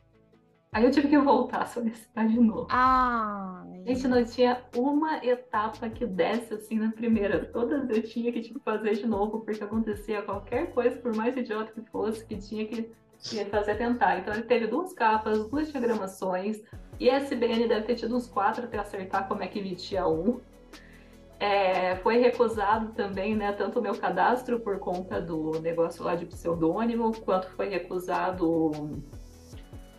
Aí eu tive que voltar a solicitar de novo. Ai. Gente, não tinha uma etapa que desse assim na primeira. Todas eu tinha que tipo, fazer de novo, porque acontecia qualquer coisa, por mais idiota que fosse, que tinha que, que fazer tentar. Então ele teve duas capas, duas diagramações. E SBN deve ter tido uns quatro até acertar como é que emitia um. É, foi recusado também, né, tanto o meu cadastro por conta do negócio lá de pseudônimo, quanto foi recusado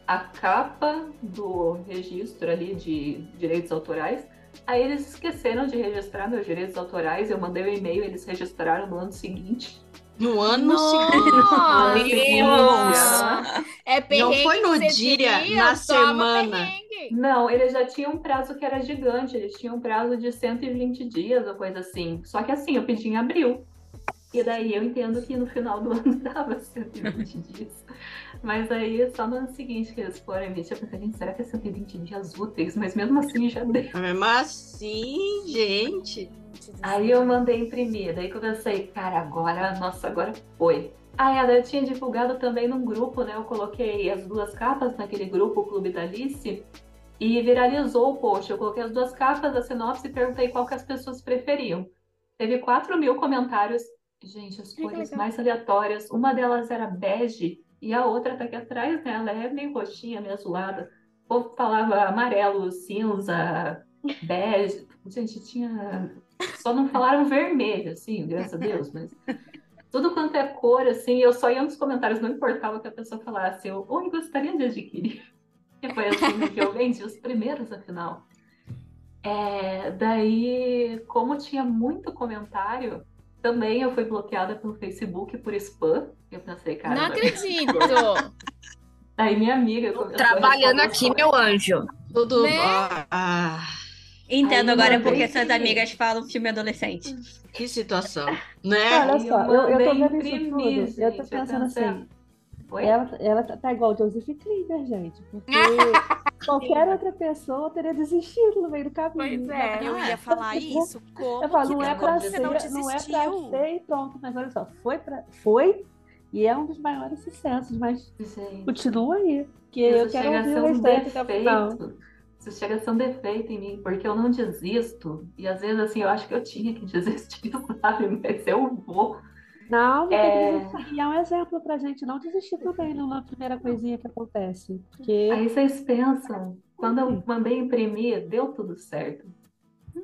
a capa do registro ali de direitos autorais. Aí eles esqueceram de registrar meus direitos autorais, eu mandei o e-mail, eles registraram no ano seguinte. No ano Nossa! seguinte. Nossa! É Não foi no dia, diria, na semana. perrengue. Não, eles já tinham um prazo que era gigante, eles tinham um prazo de 120 dias ou coisa assim. Só que assim, eu pedi em abril. E daí eu entendo que no final do ano dava 120 dias. Mas aí só no ano seguinte que eles foram emitir, eu pensei, gente, será que é 120 dias úteis? Mas mesmo assim já deu. Mesmo assim, gente. Aí eu mandei imprimir, daí que eu pensei, cara, agora, nossa, agora foi. Ah, é, eu tinha divulgado também num grupo, né? Eu coloquei as duas capas naquele grupo, o Clube da Alice, e viralizou o post. Eu coloquei as duas capas, a sinopse e perguntei qual que as pessoas preferiam. Teve 4 mil comentários. Gente, as que cores legal. mais aleatórias. Uma delas era bege e a outra tá aqui atrás, né? Ela é meio roxinha, meio zoada. O povo falava amarelo, cinza, bege. Gente, tinha. Só não falaram vermelho, assim, graças a Deus, mas. Tudo quanto é cor, assim, eu só ia nos comentários, não importava o que a pessoa falasse. Eu, oi, gostaria de adquirir. Que foi assim que eu vendi, os primeiros, afinal. É, daí, como tinha muito comentário, também eu fui bloqueada pelo Facebook por spam. Eu pensei, cara, Não acredito. Daí minha amiga Trabalhando responder aqui, meu anjo. Tudo. Né? Ah, ah, Entendo Aí agora mandei porque suas amigas falam filme adolescente. que situação, né? Olha Aí só, eu eu, eu tô vendo isso imprimir, tudo. Eu tô eu pensando pensei, assim, Oi? ela, ela tá tá igual Joseph Klimber, gente. Porque qualquer outra pessoa teria desistido no meio do caminho. Pois é. Eu ia falar isso. Como Eu falo, que não é pra você ser, não não, é pra ser e pronto. Mas olha só, foi, pra, foi e é um dos maiores sucessos, mas Gente, continua aí. Porque eu isso quero chega a ouvir ser o um restante final. defeito. Isso chega a ser um defeito em mim, porque eu não desisto. E às vezes, assim, eu acho que eu tinha que desistir, sabe? Mas eu vou. Não, não É. que. E é um exemplo pra gente não desistir também na primeira coisinha que acontece. Porque Aí vocês pensam, quando eu mandei imprimir, deu tudo certo.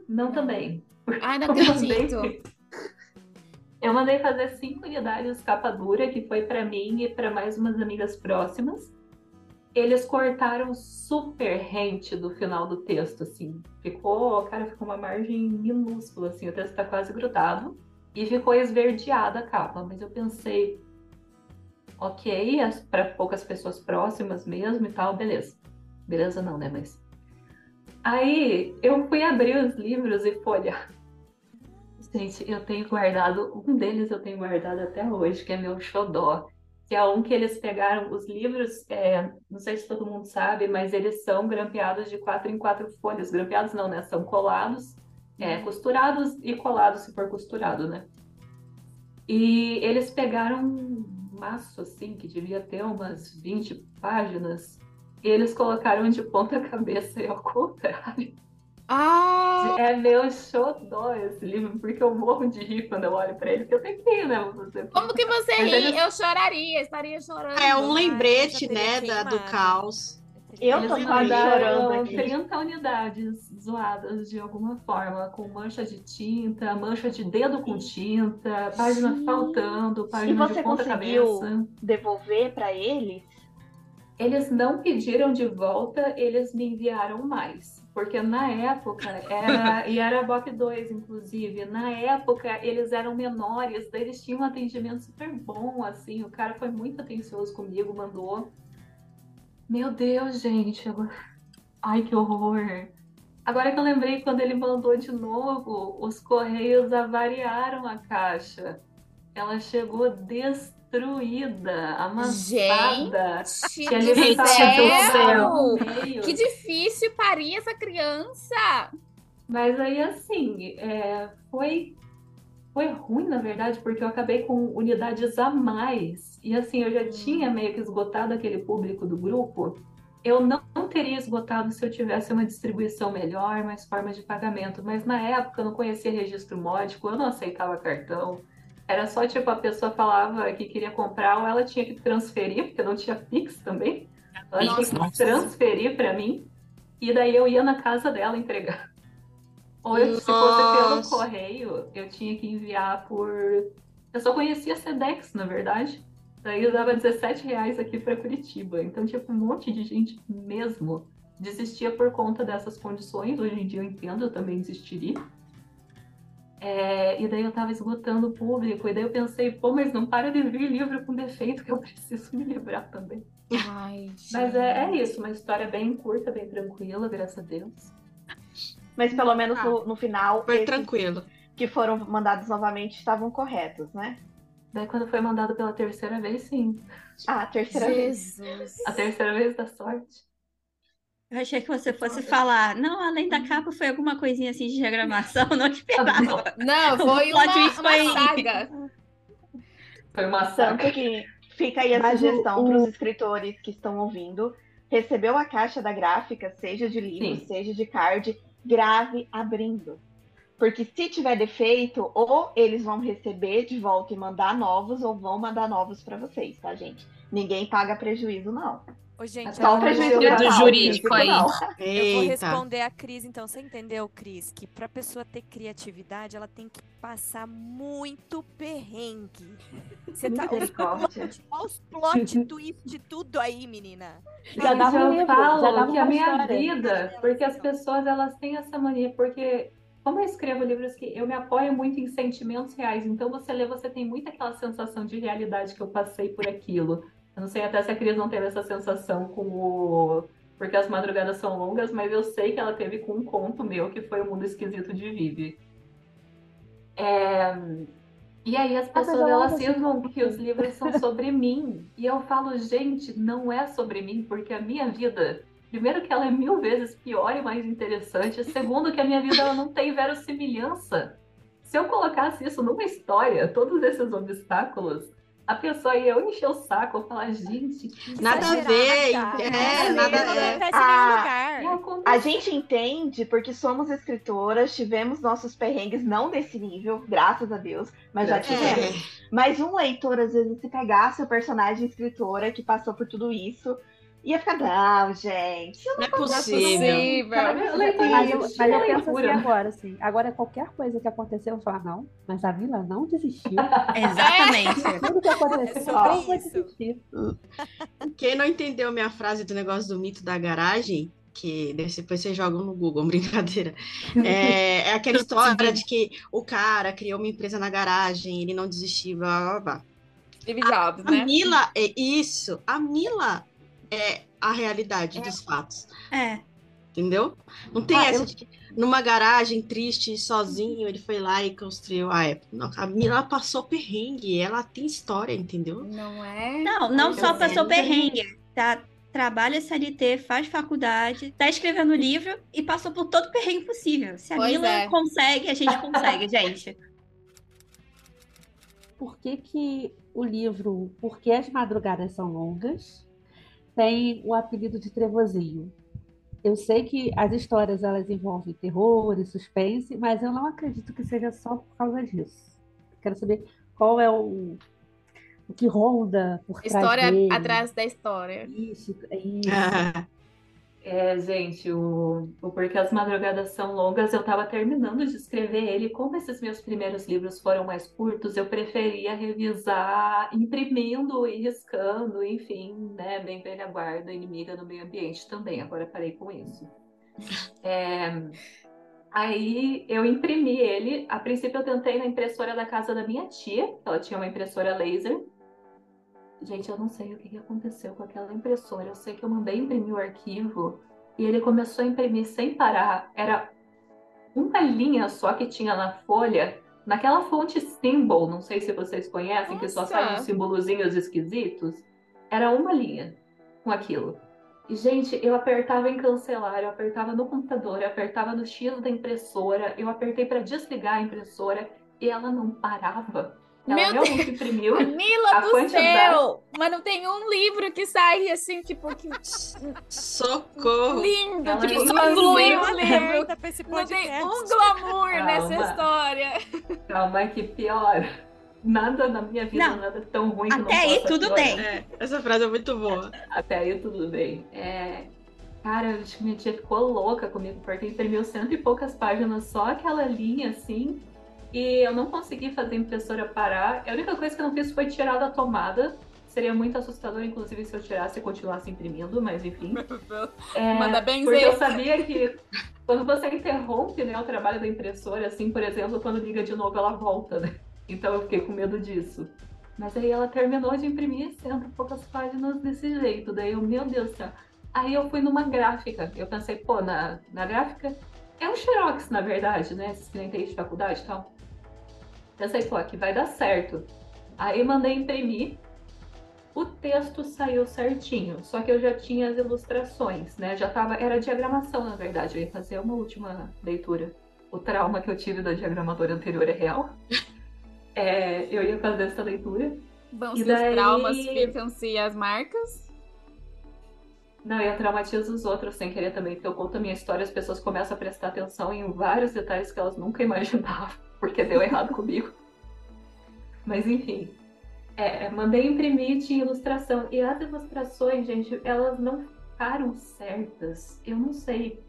Não também. Ai, não acredito. mandei, eu mandei fazer cinco unidades capa dura, que foi para mim e para mais umas amigas próximas. Eles cortaram super rente do final do texto, assim. Ficou, cara, ficou uma margem minúscula, assim. O texto tá quase grudado. E ficou esverdeada a capa. Mas eu pensei, ok, para poucas pessoas próximas mesmo e tal, beleza. Beleza não, né? Mas. Aí eu fui abrir os livros e folhear. Gente, eu tenho guardado, um deles eu tenho guardado até hoje, que é meu xodó. Que é um que eles pegaram, os livros, é, não sei se todo mundo sabe, mas eles são grampeados de quatro em quatro folhas. Grampeados não, né? São colados, é, costurados e colados se for costurado, né? E eles pegaram um maço, assim, que devia ter umas 20 páginas, e eles colocaram de ponta cabeça e ao contrário. Ah! É meu xodó esse livro, porque eu morro de rir quando eu olho pra ele, porque eu tenho que rir, né? Você Como que você Mas ri? eles- Eu choraria, estaria chorando. É um Ai, lembrete, né, da, do caos. Eu Eles tô quase chorando aqui. 30 unidades zoadas de alguma forma, com mancha de tinta, mancha de dedo com tinta, página Gente. faltando, E página de você ponta conseguiu cabeça. devolver pra eles? Eles não pediram de volta, eles me enviaram mais. Porque na época era, e era BOP 2, inclusive, na época eles eram menores, daí eles tinham um atendimento super bom, assim, o cara foi muito atencioso comigo, mandou. Meu Deus, gente, agora... ai que horror. Agora que eu lembrei, quando ele mandou de novo, os correios avariaram a caixa. Ela chegou destruída, amassada. Gente Tinha do levantado céu! Que difícil parir essa criança! Mas aí, assim, é, foi, foi ruim, na verdade, porque eu acabei com unidades a mais. E, assim, eu já tinha meio que esgotado aquele público do grupo. Eu não, não teria esgotado se eu tivesse uma distribuição melhor, mais formas de pagamento. Mas, na época, eu não conhecia registro módico, eu não aceitava cartão. Era só, tipo, a pessoa falava que queria comprar ou ela tinha que transferir, porque não tinha Pix também. Ela tinha que Nossa. transferir para mim. E daí eu ia na casa dela entregar. Ou eu, se fosse pelo Nossa. correio, eu tinha que enviar por. Eu só conhecia Sedex, na verdade. Daí eu dava 17 reais aqui para Curitiba. Então, tipo, um monte de gente mesmo desistia por conta dessas condições. Hoje em dia eu entendo, eu também desistiria. É, e daí eu tava esgotando o público. E daí eu pensei, pô, mas não para de vir livro com defeito que eu preciso me livrar também. Ai, Mas é, é isso, uma história bem curta, bem tranquila, graças a Deus. Mas pelo menos no, no final, Foi tranquilo. que foram mandados novamente estavam corretos, né? Daí quando foi mandado pela terceira vez, sim. Ah, a terceira vez. Jesus. A terceira vez da sorte. Eu achei que você fosse falar, não, além da capa foi alguma coisinha assim de diagramação, não esperava. Não, foi uma, twist uma foi- saga. Foi uma saga. Tanto que fica aí a Mas sugestão o- para os escritores que estão ouvindo. Recebeu a caixa da gráfica, seja de livro, Sim. seja de card, grave abrindo. Porque se tiver defeito, ou eles vão receber de volta e mandar novos, ou vão mandar novos para vocês, tá, gente? Ninguém paga prejuízo, não. Ô, gente, Só do jurídico aí. Eu vou responder a Cris, então. Você entendeu, Cris? Que pra pessoa ter criatividade, ela tem que passar muito perrengue. Você tá. Olha os plot twist de tudo aí, menina. Já Mas dava eu livro, falo já dava que a minha história. vida, porque as pessoas elas têm essa mania, porque como eu escrevo livros que eu me apoio muito em sentimentos reais, então você lê, você tem muito aquela sensação de realidade que eu passei por aquilo. Eu não sei até se a Cris não teve essa sensação com o porque as madrugadas são longas, mas eu sei que ela teve com um conto meu que foi o Mundo Esquisito de Vivi. É, E aí as pessoas elas cismam que os livros são sobre mim. E eu falo, gente, não é sobre mim, porque a minha vida, primeiro que ela é mil vezes pior e mais interessante, segundo que a minha vida ela não tem verossimilhança. Se eu colocasse isso numa história, todos esses obstáculos, a pessoa ia eu encher o saco, eu falar, gente, que Nada a ver, é, Não nada não é. acontece em Ah, nenhum que lugar. A gente entende porque somos escritoras, tivemos nossos perrengues, não desse nível, graças a Deus, mas já a tivemos. Mas um leitor, às vezes, se pegasse o personagem escritora que passou por tudo isso, ia ficar, não, gente. Não é Não é possível. Mas eu, mas eu penso assim agora, assim. Agora, qualquer coisa que aconteceu, eu falo, não, mas a Vila não desistiu. Exatamente. Tudo que aconteceu, É não foi isso. desistir. Quem não entendeu minha frase do negócio do mito da garagem, que depois vocês jogam no Google, brincadeira. É, é aquela história de que o cara criou uma empresa na garagem, ele não desistiu, blá blá blá. Steve Jobs, A né? Mila é isso. A Mila é a realidade dos fatos. É. Entendeu? Não tem Ah, essa eu- de que numa garagem triste, sozinho, ele foi lá e construiu a Apple. Não, a Mila passou perrengue, ela tem história, entendeu? Não é? Não, não Eu só sei. passou perrengue. Tá, trabalha CLT, faz faculdade, tá escrevendo livro e passou por todo perrengue possível. Se a Pois Mila é. consegue, a gente consegue, gente. Por que, que o livro Por que as Madrugadas São Longas tem o apelido de Trevozinho? eu sei que as histórias elas envolvem terror e suspense, mas eu não acredito que seja só por causa disso. Quero saber qual é o, o que ronda por trás História dele. atrás da história. Isso, é isso. Ah, É, gente, o, o Porque as Madrugadas São Longas, eu estava terminando de escrever ele. Como esses meus primeiros livros foram mais curtos, eu preferia revisar imprimindo e riscando, enfim, né? Bem velha guarda, inimiga no meio ambiente também. Agora parei com isso. É, aí eu imprimi ele. A princípio eu tentei na impressora da casa da minha tia, ela tinha uma impressora laser. Gente, eu não sei o que que aconteceu com aquela impressora. Eu sei que eu mandei imprimir o arquivo e ele começou a imprimir sem parar. Era uma linha só que tinha na folha, naquela fonte symbol, não sei se vocês conhecem, que só Nossa! saem uns simbolozinhos esquisitos. Era uma linha com aquilo. E, gente, eu apertava em cancelar, eu apertava no computador, eu apertava no X da impressora, eu apertei para desligar a impressora e ela não parava. Ela Meu realmente imprimiu. Mila do quantidade- céu! Mas não tem um livro que sai assim, tipo, que socorro! lindo, Ela só flui o livro. Não tem um glamour Calma. nessa história. Calma que pior. Nada na minha vida, Não. nada tão ruim que não Até aí possa tudo piorar. bem. É, essa frase é muito boa. Até aí tudo bem. É, Cara, acho que minha tia ficou louca comigo, porque imprimiu cento e poucas páginas, só aquela linha assim. E eu não consegui fazer a impressora parar. A única coisa que eu não fiz foi tirar da tomada. Seria muito assustador, inclusive, se eu tirasse e continuasse imprimindo, mas enfim. É, Manda bem porque eu sabia que quando você interrompe né, o trabalho da impressora, assim, por exemplo, quando liga de novo, ela volta, né? Então eu fiquei com medo disso. Mas aí ela terminou de imprimir cento e poucas páginas desse jeito. Daí eu, meu Deus do céu. Aí eu fui numa gráfica. Eu pensei, pô, na, na gráfica é um xerox, na verdade, né? Esses que nem tem de faculdade e tal. Pensei, pô, aqui vai dar certo. Aí mandei imprimir. O texto saiu certinho, só que eu já tinha as ilustrações, né? Já tava, era diagramação, na verdade. Eu ia fazer uma última leitura. O trauma que eu tive da diagramadora anterior é real. É, eu ia fazer essa leitura. Vão E se os daí- traumas, ficam-se as marcas. Não, e eu traumatizo os outros sem querer também, porque eu conto a minha história, as pessoas começam a prestar atenção em vários detalhes que elas nunca imaginavam, porque deu errado comigo. Mas enfim. É, mandei imprimir tinha ilustração. E as ilustrações, gente, elas não ficaram certas. Eu não sei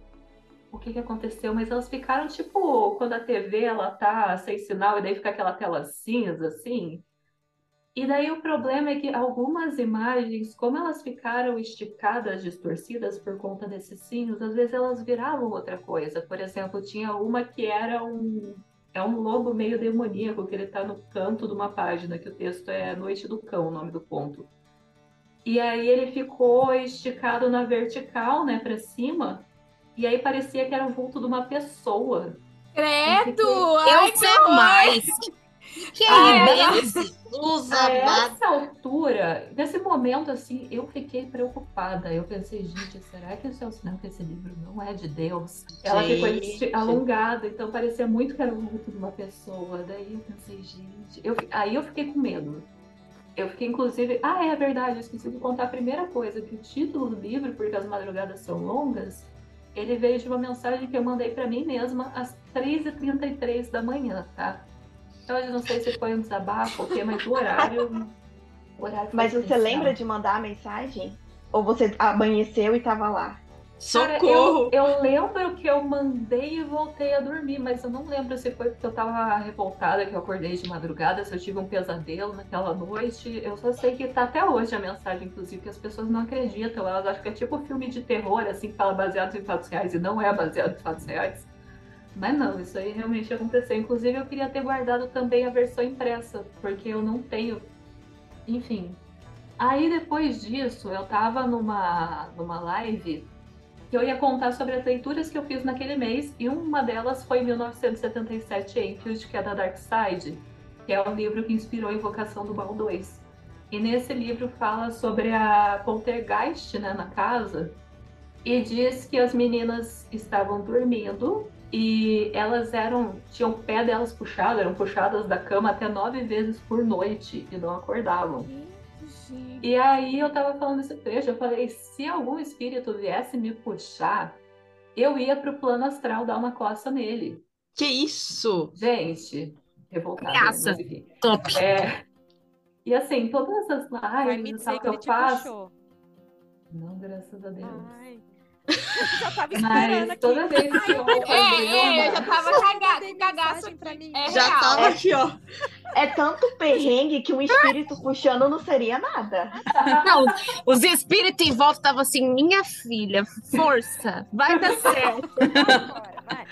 o que, que aconteceu, mas elas ficaram tipo quando a TV ela tá sem sinal e daí fica aquela tela cinza, assim. E daí o problema é que algumas imagens, como elas ficaram esticadas, distorcidas por conta desses cinhos, às vezes elas viravam outra coisa. Por exemplo, tinha uma que era um é um lobo meio demoníaco que ele tá no canto de uma página, que o texto é Noite do Cão, o nome do conto. E aí ele ficou esticado na vertical, né, para cima, e aí parecia que era o vulto de uma pessoa. Credo! Eu Ai, Eu que sei mais. Que Ah? Usa A essa altura, nesse momento, assim, eu fiquei preocupada. Eu pensei, gente, será que isso é o sinal que esse livro não é de Deus? Ela ficou Gente. esti- alongada, então parecia muito que era o vulto de uma pessoa. Daí eu pensei, gente. Eu, aí eu fiquei com medo. Eu fiquei, inclusive. Ah, é verdade, eu esqueci de contar a primeira coisa: que o título do livro, Porque as Madrugadas São Longas, ele veio de uma mensagem que eu mandei pra mim mesma às 3h33 da manhã, tá? Então, eu não sei se foi um desabafo ou o quê, mas o horário. o horário foi Mas você especial. lembra de mandar a mensagem? Ou você amanheceu e tava lá? Cara, Socorro! eu, eu lembro que eu mandei e voltei a dormir, mas eu não lembro se foi porque eu tava revoltada que eu acordei de madrugada, se eu tive um pesadelo naquela noite. Eu só sei que tá até hoje a mensagem, inclusive, que as pessoas não acreditam. Elas acham que é tipo filme de terror, assim, que fala baseado em fatos reais, e não é baseado em fatos reais. Mas não, isso aí realmente aconteceu. Inclusive, eu queria ter guardado também a versão impressa, porque eu não tenho. Enfim. Aí depois disso, eu tava numa, numa live que eu ia contar sobre as leituras que eu fiz naquele mês, e uma delas foi 1977 Enfield, que é da Dark Side, que é um livro que inspirou a Invocação do Mal 2. E nesse livro fala sobre a poltergeist né, na casa, e diz que as meninas estavam dormindo e elas eram tinham o pé delas puxado, eram puxadas da cama até nove vezes por noite e não acordavam. E aí eu tava falando esse trecho, eu falei, se algum espírito viesse me puxar, eu ia pro plano astral dar uma coça nele. Que isso? Gente, revoltada. né? Graça. Mas, enfim. Top. É, e assim, todas as lives que eu faço. puxou. Não, graças a Deus. Ai. Eu já tava esperando Mas aqui. toda vez que eu É, é, eu já tava mandei cagaço pra mim. É Já real. tava aqui, ó. É tanto perrengue que um espírito puxando não seria nada. Não, os espíritos em volta estavam assim, minha filha, força, vai dar certo. Agora, vai.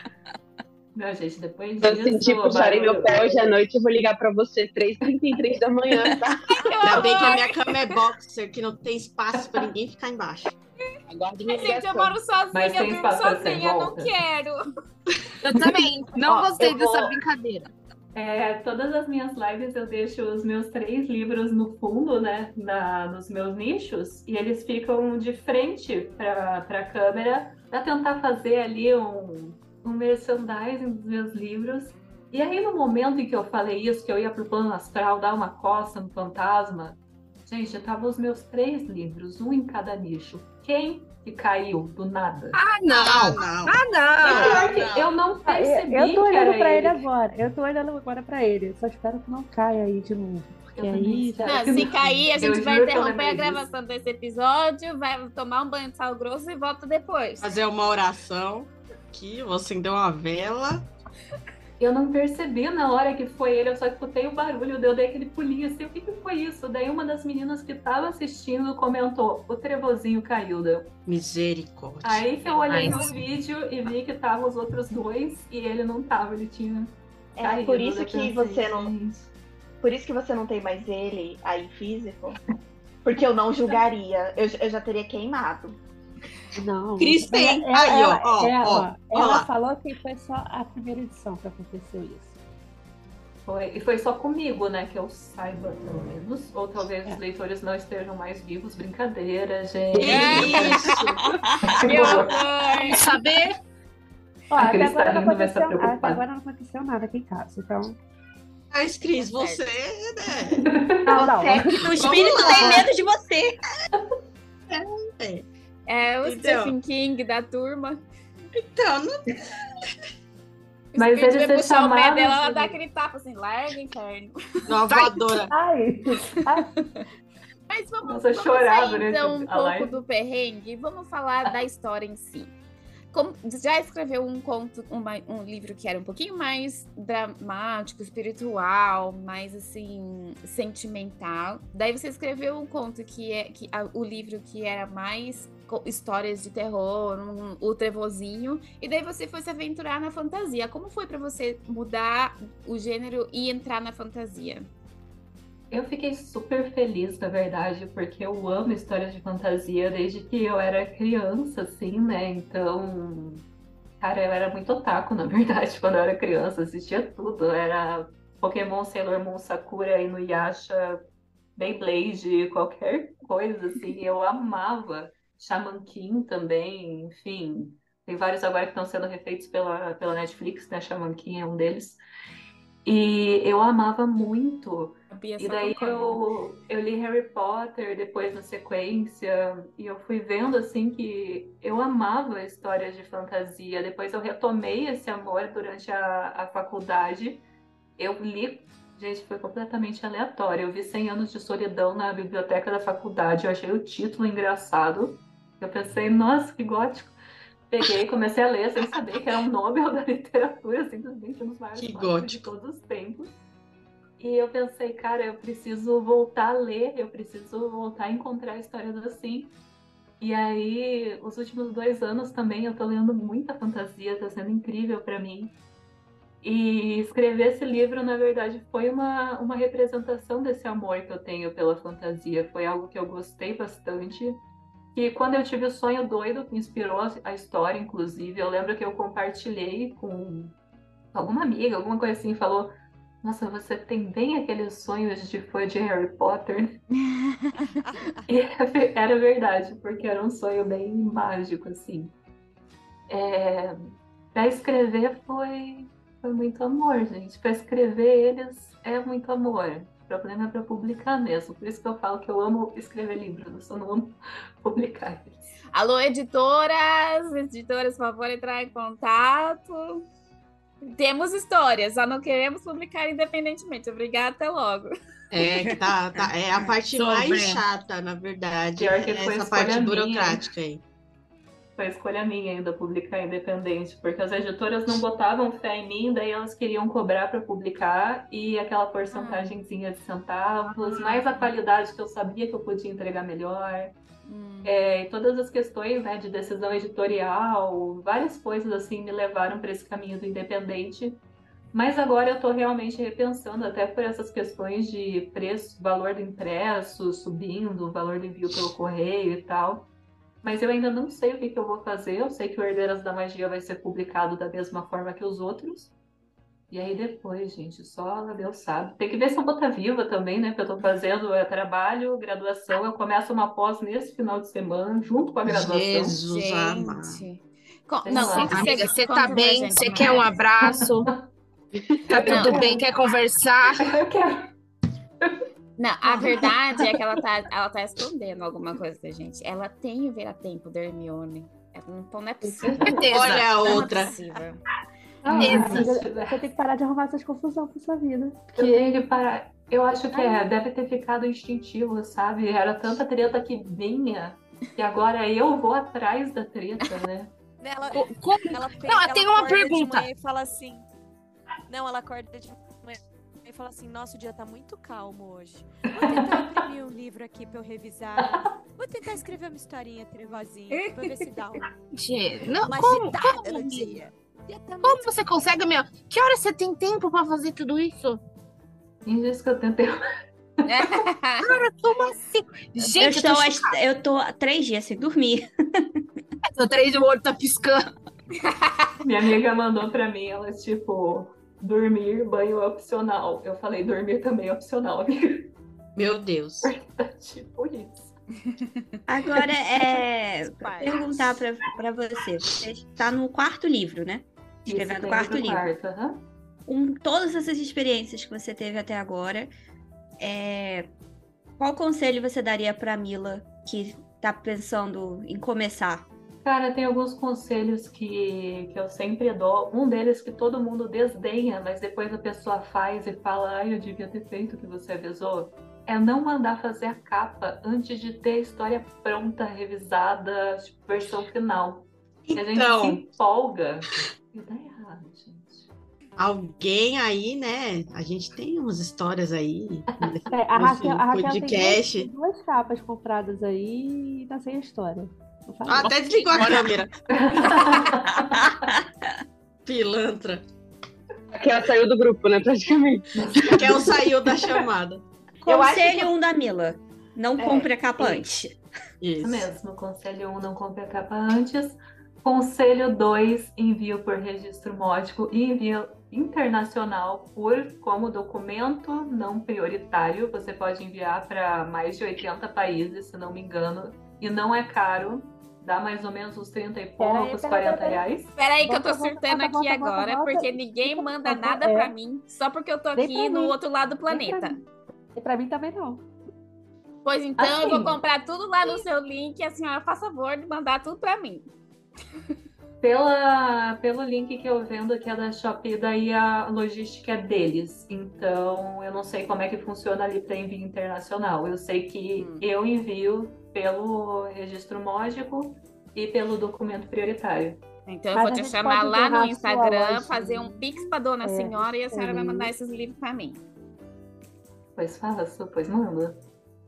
Não, gente, depois eu sentir puxarem meu pé hoje à noite, eu vou ligar pra você 3h33 da manhã, tá? Ainda bem que a minha cama é boxer, que não tem espaço pra ninguém ficar embaixo. Aguarde minha Gente, eu moro sozinha, Mas tem eu você sozinha, eu não volta? quero. Eu também. Não Ó, gostei eu dessa vou- brincadeira. É, todas as minhas lives eu deixo os meus três livros no fundo, né, na, nos meus nichos, e eles ficam de frente para a câmera para tentar fazer ali um, um merchandising dos meus livros. E aí, no momento em que eu falei isso, que eu ia pro plano astral dar uma coça no fantasma, gente, estavam os meus três livros, um em cada nicho. Quem que caiu do nada? Ah, Ah, não. não. Ah, não. Que eu não Ah, eu- percebi eu tô olhando pra ele ele. agora. Eu tô olhando agora pra ele. Só espero que não caia aí de novo. Porque também aí. Não, se cair, a Eu gente vai eu interromper a gravação desse episódio, vai tomar um banho de sal grosso e volta depois. Fazer uma oração aqui, vou acender uma vela. Eu não percebi na hora que foi ele, eu só escutei o barulho, eu dei aquele pulinho assim, o que, que foi isso? Daí uma das meninas que estava assistindo comentou, o trevozinho caiu. Deu. Misericórdia. Aí que eu olhei Mas- no vídeo e vi que estavam os outros dois e ele não tava, ele tinha É caído. por isso que você não. "Gente, Por isso que você não tem mais ele aí físico. Porque eu não julgaria. Eu, eu já teria queimado. Não. Cris tem. Ela- Aí, ó, ela- ó, ela- ó, ó ela falou que foi só a primeira edição que aconteceu isso. Foi, e foi só comigo, né, que eu saiba, pelo menos. Ou talvez É. os leitores não estejam mais vivos. Brincadeira, gente. Isso. Meu amor. Saber? Ó, A até Cris tá agora, não aconteceu, até agora não aconteceu nada aqui em casa. Então. Mas, Cris, Tá você, né? Não, não. Você- O espírito tem medo de você. É o Então. Stephen King da turma. Então, não O Mas ele se puxar o pé chamava dela, ela dá aquele tapa assim, larga inferno. não, voadora. Ai, ai, Mas vamos, Nossa, vamos chorava, sair, né, então um pouco live. do perrengue e vamos falar da história em si. Como, já escreveu um conto, uma- um livro que era um pouquinho mais dramático, espiritual, mais assim, sentimental. Daí você escreveu um conto que é que, a- o livro que era mais histórias de terror, um- o trevozinho, e daí você foi se aventurar na fantasia. Como foi pra você mudar o gênero e entrar na fantasia? Eu fiquei super feliz, na verdade, porque eu amo histórias de fantasia desde que eu era criança, assim, né? Então, cara, eu era muito otaku, na verdade, quando eu era criança, assistia tudo. Era Pokémon, Sailor Moon, Sakura, Inuyasha, Beyblade, qualquer coisa, assim. Eu amava. Shaman King também, enfim. Tem vários agora que estão sendo refeitos pela, pela Netflix, né? Shaman King é um deles. E eu amava muito. E daí eu, eu li Harry Potter depois na sequência, e eu fui vendo assim que eu amava histórias de fantasia. Depois eu retomei esse amor durante a, a faculdade. Eu li, gente, foi completamente aleatório. Eu vi 100 anos de solidão na biblioteca da faculdade. Eu achei o título engraçado. Eu pensei, nossa, que gótico. Peguei comecei a ler sem saber que era um Nobel da literatura, simplesmente um dos maiores Que clássicos de gótico. todos os tempos. E eu pensei, cara, eu preciso voltar a ler, eu preciso voltar a encontrar histórias assim. E aí, os últimos dois anos também eu tô lendo muita fantasia, tá sendo incrível para mim. E escrever esse livro, na verdade, foi uma, uma representação desse amor que eu tenho pela fantasia. Foi algo que eu gostei bastante. E quando eu tive o sonho doido que inspirou a- a história, inclusive, eu lembro que eu compartilhei com alguma amiga, alguma coisa assim, falou: Nossa, você tem bem aqueles sonhos de fã de Harry Potter. e era verdade, porque era um sonho bem mágico, assim. É, para escrever foi, foi muito amor, gente. Para escrever eles é muito amor. O problema é para publicar mesmo. Por isso que eu falo que eu amo escrever livros, eu só não amo publicar eles. Alô, editoras! Editoras, por favor, entrar em contato. Temos histórias, só não queremos publicar independentemente. Obrigada, até logo. É, que tá, tá, é a parte Sobre. mais chata, na verdade. Pior que é foi essa parte minha. burocrática aí. Foi escolha minha ainda publicar independente, porque as editoras não botavam fé em mim, daí elas queriam cobrar para publicar e aquela porcentagemzinha de centavos, mais a qualidade que eu sabia que eu podia entregar melhor. É, e todas as questões né, de decisão editorial, várias coisas assim me levaram para esse caminho do independente. Mas agora eu estou realmente repensando, até por essas questões de preço, valor do impresso subindo, o valor do envio pelo correio e tal. Mas eu ainda não sei o que, que eu vou fazer. Eu sei que o Herdeiras da Magia vai ser publicado da mesma forma que os outros. E aí depois, gente, só Deus sabe. Tem que ver se eu vou estar viva também, né? Porque eu tô fazendo é, trabalho, graduação. Eu começo uma pós nesse final de semana, junto com a graduação. Jesus amado. Não, Amiga, você tá pra bem? gente Você quer um abraço? Tá tudo bem? Quer conversar? Eu quero. Não, a verdade é que ela tá, ela tá escondendo alguma coisa da gente. Ela tem o ver-a-tempo da Hermione. Não, então não é possível. Olha a Não é outra. possível. Ah, Amiga, Você tem que parar de arrumar essas confusões pra sua vida. Que parar. Eu acho que é, deve ter ficado instintivo, sabe? Era tanta treta que vinha. E agora eu vou atrás da treta, né? Ela, Co- como- ela, Não, ela tem uma pergunta. De manhã e fala assim. Não, ela acorda de manhã fala assim: Nossa, o dia tá muito calmo hoje. Vou tentar imprimir um livro aqui pra eu revisar. Vou tentar escrever uma historinha trevozinha pra ver se dá um- Gente, não, uma como, como, no dia. Dia tá Como você consegue, meu? Que hora você tem tempo pra fazer tudo isso? E diz que eu tentei. Cara, como assim? Eu Gente, eu estou, tô, há- eu tô há três dias sem dormir. chocada. três de olho tá piscando. Minha amiga mandou pra mim, ela, tipo, dormir, banho é opcional. Eu falei, dormir também é opcional, amiga. Meu Deus. tipo isso. Agora, é. Perguntar pra, pra você. Você está no quarto livro, né? Escrevendo o quarto livro. quarto. Com todas essas experiências que você teve até agora, é, qual conselho você daria pra Mila que tá pensando em começar? Cara, tem alguns conselhos que, que eu sempre dou. Um deles que todo mundo desdenha, mas depois a pessoa faz e fala, ai, eu devia ter feito o que você avisou. É não mandar fazer a capa antes de ter a história pronta, revisada, tipo, versão final. E a gente se Então, empolga e dá errado, gente. alguém aí, né? A gente tem umas histórias aí. é, a Raquel, a Raquel tem podcast. duas, duas capas compradas aí e tá sem a história. Ah, Até desligou a câmera. Pilantra. Que ela saiu do grupo, né, praticamente. Que ela saiu da chamada. Conselho 1 um da Mila. Não É, compre a capa isso. antes. Isso Isso. mesmo. Conselho 1, não compre a capa antes. Conselho 2, envio por registro módico e envio internacional por como documento não prioritário. Você pode enviar para mais de 80 países, se não me engano, e não é caro. Dá mais ou menos uns 30 e poucos, peraí, 40 peraí. reais. Peraí que eu tô Volta, volta, surtando volta, aqui volta, volta, agora, volta. porque ninguém manda nada favor, pra é. mim, só porque eu tô aqui pra no mim. outro lado do pra planeta. mim. E pra mim também não. Pois então, eu vou Assim. comprar tudo lá no seu link e a senhora faz favor de mandar tudo pra mim. Pela, pelo link que eu vendo aqui é da Shopee, daí a logística é deles. Então, eu não sei como é que funciona ali para envio internacional. Eu sei que Hum. eu envio pelo registro módico e pelo documento prioritário. Então eu Mas vou te chamar lá no Instagram, loja. fazer um pix pra dona É, senhora e a senhora vai é. mandar esses livros pra mim. Pois faço, pois manda.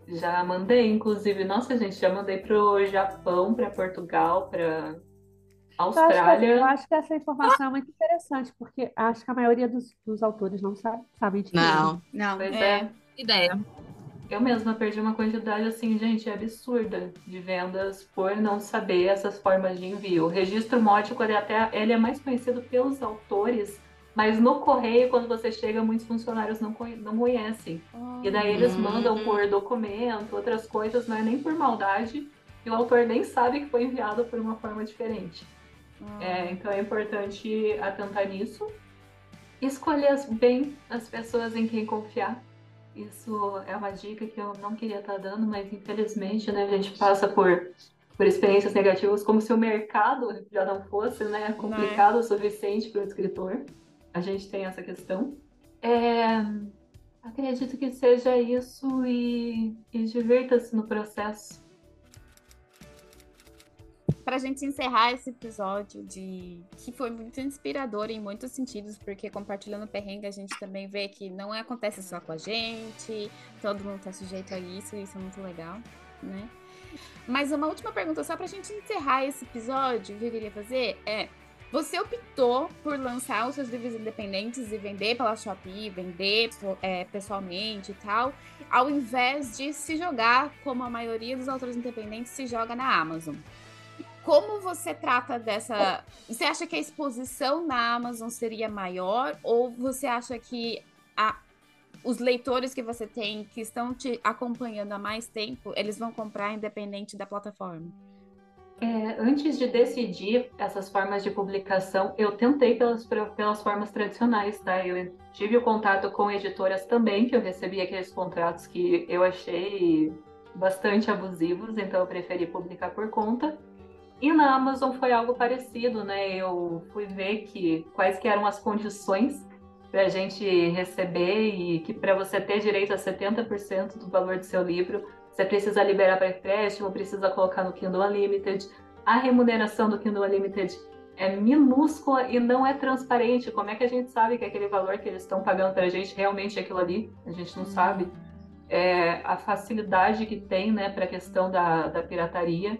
Já mandei, inclusive, nossa gente, já mandei pro Japão, para Portugal, para Eu acho, que, Austrália. eu acho que essa informação é muito interessante, porque acho que a maioria dos, dos autores não sabe, sabem disso. Não. Não. Pois É. é. Ideia. Eu mesma perdi uma quantidade assim, gente, absurda de vendas por não saber essas formas de envio. O registro módico ele até ele é mais conhecido pelos autores, mas no correio, quando você chega, muitos funcionários não, não conhecem. E daí eles Hum. mandam por documento, outras coisas, não é nem por maldade, e o autor nem sabe que foi enviado por uma forma diferente. É, então é importante atentar nisso. Escolher bem as pessoas em quem confiar. Isso é uma dica que eu não queria estar dando, mas infelizmente, né, a gente passa por, por experiências negativas como se o mercado já não fosse, né, complicado o suficiente para o escritor. A gente tem essa questão. É, acredito que seja isso e, e divirta-se no processo. Pra gente encerrar esse episódio de que foi muito inspirador em muitos sentidos, porque compartilhando perrengue a gente também vê que não acontece só com a gente, todo mundo tá sujeito a isso, e isso é muito legal, né? Mas uma última pergunta, só pra gente encerrar esse episódio, que eu queria fazer é: você optou por lançar os seus livros independentes e vender pela Shopee, vender é, pessoalmente e tal, ao invés de se jogar como a maioria dos autores independentes se joga na Amazon. Como você trata dessa. Você acha que a exposição na Amazon seria maior? Ou você acha que a... os leitores que você tem, que estão te acompanhando há mais tempo, eles vão comprar independente da plataforma? É, antes de decidir essas formas de publicação, eu tentei pelas, pelas formas tradicionais, tá? Eu tive o contato com editoras também, que eu recebi aqueles contratos que eu achei bastante abusivos, então eu preferi publicar por conta. E na Amazon foi algo parecido, né? Eu fui ver que quais que eram as condições para a gente receber e que para você ter direito a 70% do valor do seu livro, você precisa liberar para empréstimo, precisa colocar no Kindle Unlimited. A remuneração do Kindle Unlimited é minúscula e não é transparente. Como é que a gente sabe que aquele valor que eles estão pagando para a gente realmente é aquilo ali? A gente não sabe. É, a facilidade que tem né, para a questão da, da pirataria.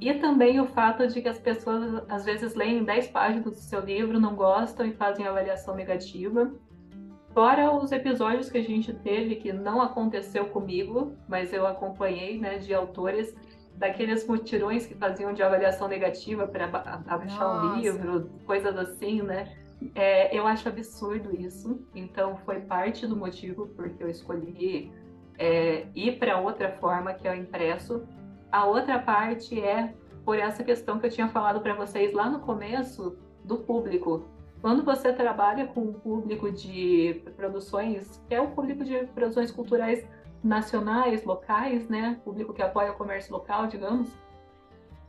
E também o fato de que as pessoas às vezes leem 10 páginas do seu livro, não gostam e fazem avaliação negativa. Fora os episódios que a gente teve que não aconteceu comigo, mas eu acompanhei, né, de autores daqueles mutirões que faziam de avaliação negativa para abaixar um livro, coisas assim, né? É, eu acho absurdo isso. Então foi parte do motivo porque eu escolhi é, ir para outra forma que é o impresso a outra parte é por essa questão que eu tinha falado para vocês lá no começo do público. Quando você trabalha com um público de produções, que é o público de produções culturais nacionais, locais, né? Público que apoia o comércio local, digamos.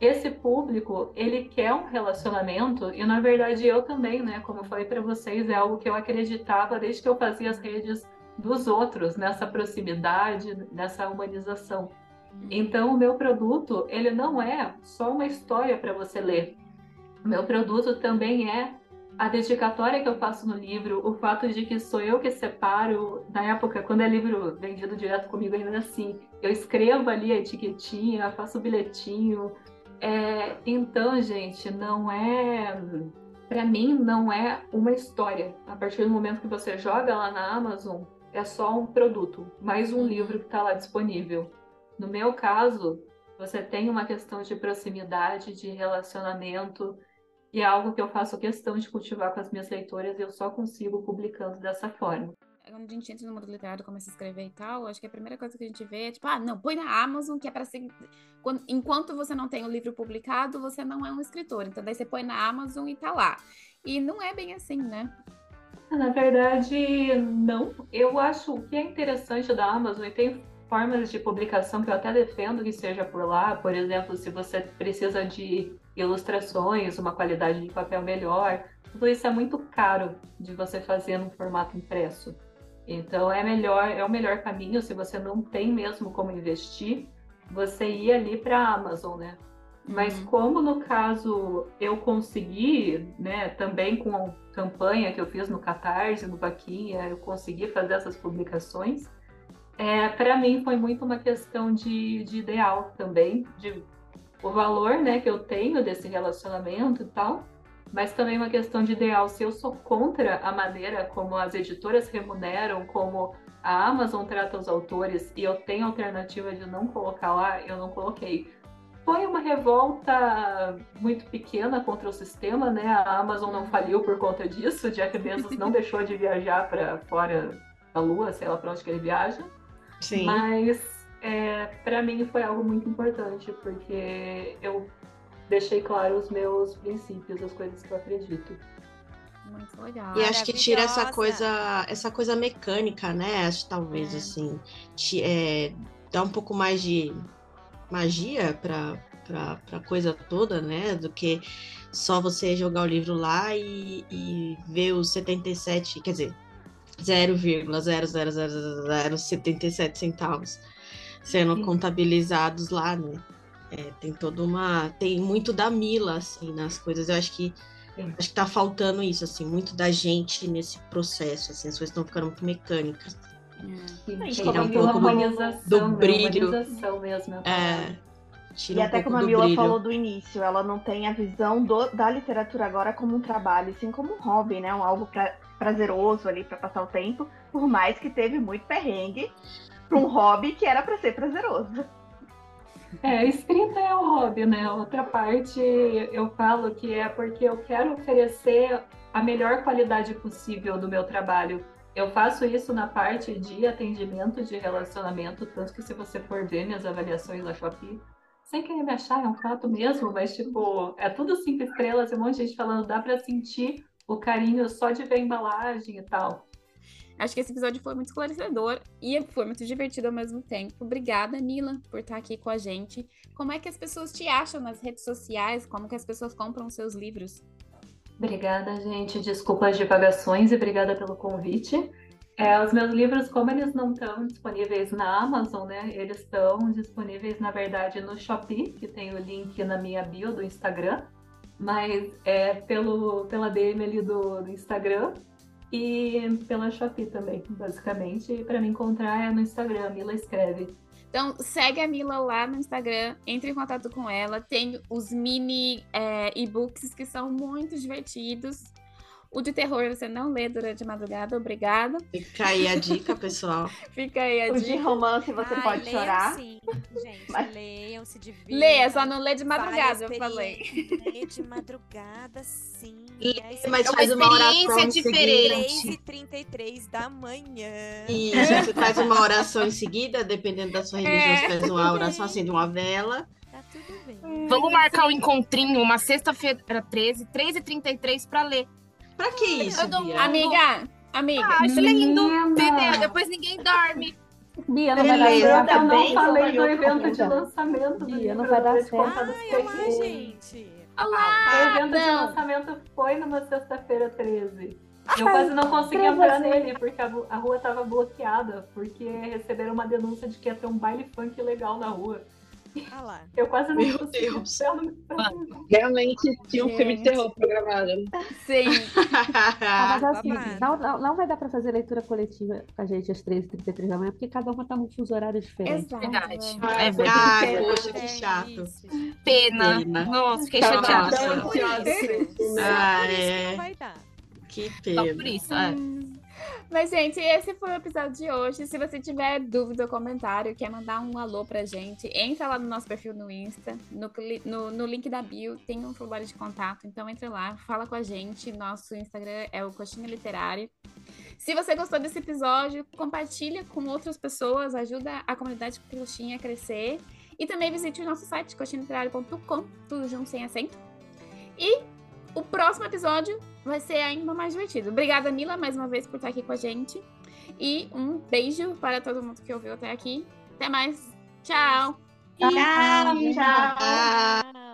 Esse público, ele quer um relacionamento e na verdade eu também, né, como eu falei para vocês, é algo que eu acreditava desde que eu fazia as redes dos outros, nessa proximidade, nessa humanização. Então, o meu produto, ele não é só uma história para você ler. O meu produto também é a dedicatória que eu faço no livro, o fato de que sou eu que separo, na época, quando é livro vendido direto comigo, ainda assim, eu escrevo ali a etiquetinha, faço o bilhetinho. É, então, gente, não é. Para mim, não é uma história. A partir do momento que você joga lá na Amazon, é só um produto, mais um livro que está lá disponível. No meu caso, você tem uma questão de proximidade, de relacionamento, e é algo que eu faço questão de cultivar com as minhas leitoras e eu só consigo publicando dessa forma. Quando a gente entra no mundo literário, começa a escrever e tal, acho que a primeira coisa que a gente vê é tipo, ah, não, põe na Amazon, que é para ser. Quando, enquanto você não tem o livro publicado, você não é um escritor. Então daí você põe na Amazon e tá lá. E não é bem assim, né? Na verdade, não. Eu acho o que é interessante da Amazon, e tem formas de publicação que eu até defendo que seja por lá, por exemplo, se você precisa de ilustrações, uma qualidade de papel melhor, tudo isso é muito caro de você fazer no formato impresso. Então é melhor, é o melhor caminho se você não tem mesmo como investir, você ir ali para a Amazon, né? Mas uhum. como no caso eu consegui, né, também com a campanha que eu fiz no Catarse, no Vaquinha, eu consegui fazer essas publicações, é, para mim foi muito uma questão de, de ideal também, de o valor né, que eu tenho desse relacionamento e tal, mas também uma questão de ideal. Se eu sou contra a maneira como as editoras remuneram, como a Amazon trata os autores e eu tenho alternativa de não colocar lá, eu não coloquei. Foi uma revolta muito pequena contra o sistema, né? A Amazon não faliu por conta disso, Jeff Bezos não deixou de viajar para fora da Lua, sei lá para onde que ele viaja. Sim. Mas é, para mim foi algo muito importante, porque eu deixei claro os meus princípios, as coisas que eu acredito. Muito legal. E acho que tira essa coisa, essa coisa mecânica, né? Acho que talvez É. assim, te, é, dá um pouco mais de magia pra, pra, pra coisa toda, né? Do que só você jogar o livro lá e, e ver os 77, quer dizer, 0,00077 centavos sendo Sim. contabilizados lá, né? É, tem toda uma. Tem muito da Mila, assim, nas coisas. Eu acho que Sim. acho que tá faltando isso, assim, muito da gente nesse processo, assim, as coisas estão ficando muito mecânicas. Como uma a Mila humanização, do né? brilho. Mesmo. É. Tira E um até pouco como a do Mila brilho. falou do início, ela não tem a visão do- da literatura agora como um trabalho, sim como um hobby, né? Um algo pra- prazeroso ali pra passar o tempo, por mais que teve muito perrengue pra um hobby que era pra ser prazeroso. É, escrita é o hobby, né? Outra parte eu falo que é porque eu quero oferecer a melhor qualidade possível do meu trabalho. Eu faço isso na parte de atendimento de relacionamento, tanto que se você for ver minhas avaliações na Shopee, sem querer me achar, é um fato mesmo, mas tipo, é tudo cinco estrelas, e um monte de gente falando, dá pra sentir o carinho só de ver a embalagem e tal. Acho que esse episódio foi muito esclarecedor e foi muito divertido ao mesmo tempo. Obrigada, Mila, por estar aqui com a gente. Como é que as pessoas te acham nas redes sociais? Como que as pessoas compram seus livros? Obrigada, gente. Desculpa as divagações e obrigada pelo convite. É, os meus livros, como eles não estão disponíveis na Amazon, né? Eles estão disponíveis, na verdade, no Shopee, que tem o link na minha bio do Instagram, mas é pelo, pela DM ali do, do Instagram e pela Shopee também, basicamente. E para me encontrar é no Instagram, Mila Escreve. Então, segue a Mila lá no Instagram, entre em contato com ela. Tem os mini é, e-books que são muito divertidos. O de terror você não lê durante a madrugada, obrigada. Fica aí a dica, pessoal. Fica aí a O de dica. romance você Ai, pode leiam chorar. Sim, gente, Mas- leiam, se divirtam. Leia, só não lê de madrugada, eu falei. Lê de madrugada, sim. Lê, Aí você mas É uma faz uma oração diferente. 3h33 da manhã. E você faz uma oração em seguida, dependendo da sua religião, É. você faz uma oração assim de uma vela. Tá tudo bem. Vamos marcar um encontrinho, uma sexta-feira 13, 13h33 pra ler. Pra que isso, Bia? Amiga, amiga. Ah, acho lindo, Menina! entendeu? Depois ninguém dorme. Bia, não vai dar Beleza. certo. Eu não bem, falei do evento de lançamento Bia, não vai dar certo. Ai, olá, gente. O evento de lançamento foi numa sexta-feira 13. Eu quase não consegui entrar você. nele, porque a, rua tava bloqueada, porque receberam uma denúncia de que ia ter um baile funk legal na rua. Ah lá. Eu quase não Meu Deus. entrar no- Realmente tinha um filme de terror programado. Sim. Ah, mas assim, babado. não, não, não vai dar pra fazer leitura coletiva com a gente às 13h33 da manhã, porque cada uma tá num fuso horário diferente. Exato. Verdade. é. É verdade. Ai, poxa, que chato. Pena. Pena. Nossa, fiquei chateada. ansiosa por isso, né? Ah, é. não vai dar. Que Só pena. por isso, é. Mas, gente, esse foi o episódio de hoje. Se você tiver dúvida ou comentário, quer mandar um alô pra gente, entra lá no nosso perfil no Insta. No, no, no link da bio tem um formulário de contato. Então, entra lá, fala com a gente. Nosso Instagram é o Coxinha Literário. Se você gostou desse episódio, compartilha com outras pessoas, ajuda a comunidade Coxinha a crescer. E também visite o nosso site, coxinhaliterário.com, tudo junto sem acento. E o próximo episódio vai ser ainda mais divertido. Obrigada, Mila, mais uma vez por estar aqui com a gente. E um beijo para todo mundo que ouviu até aqui. Até mais. Tchau! Tchau, tchau. Ah.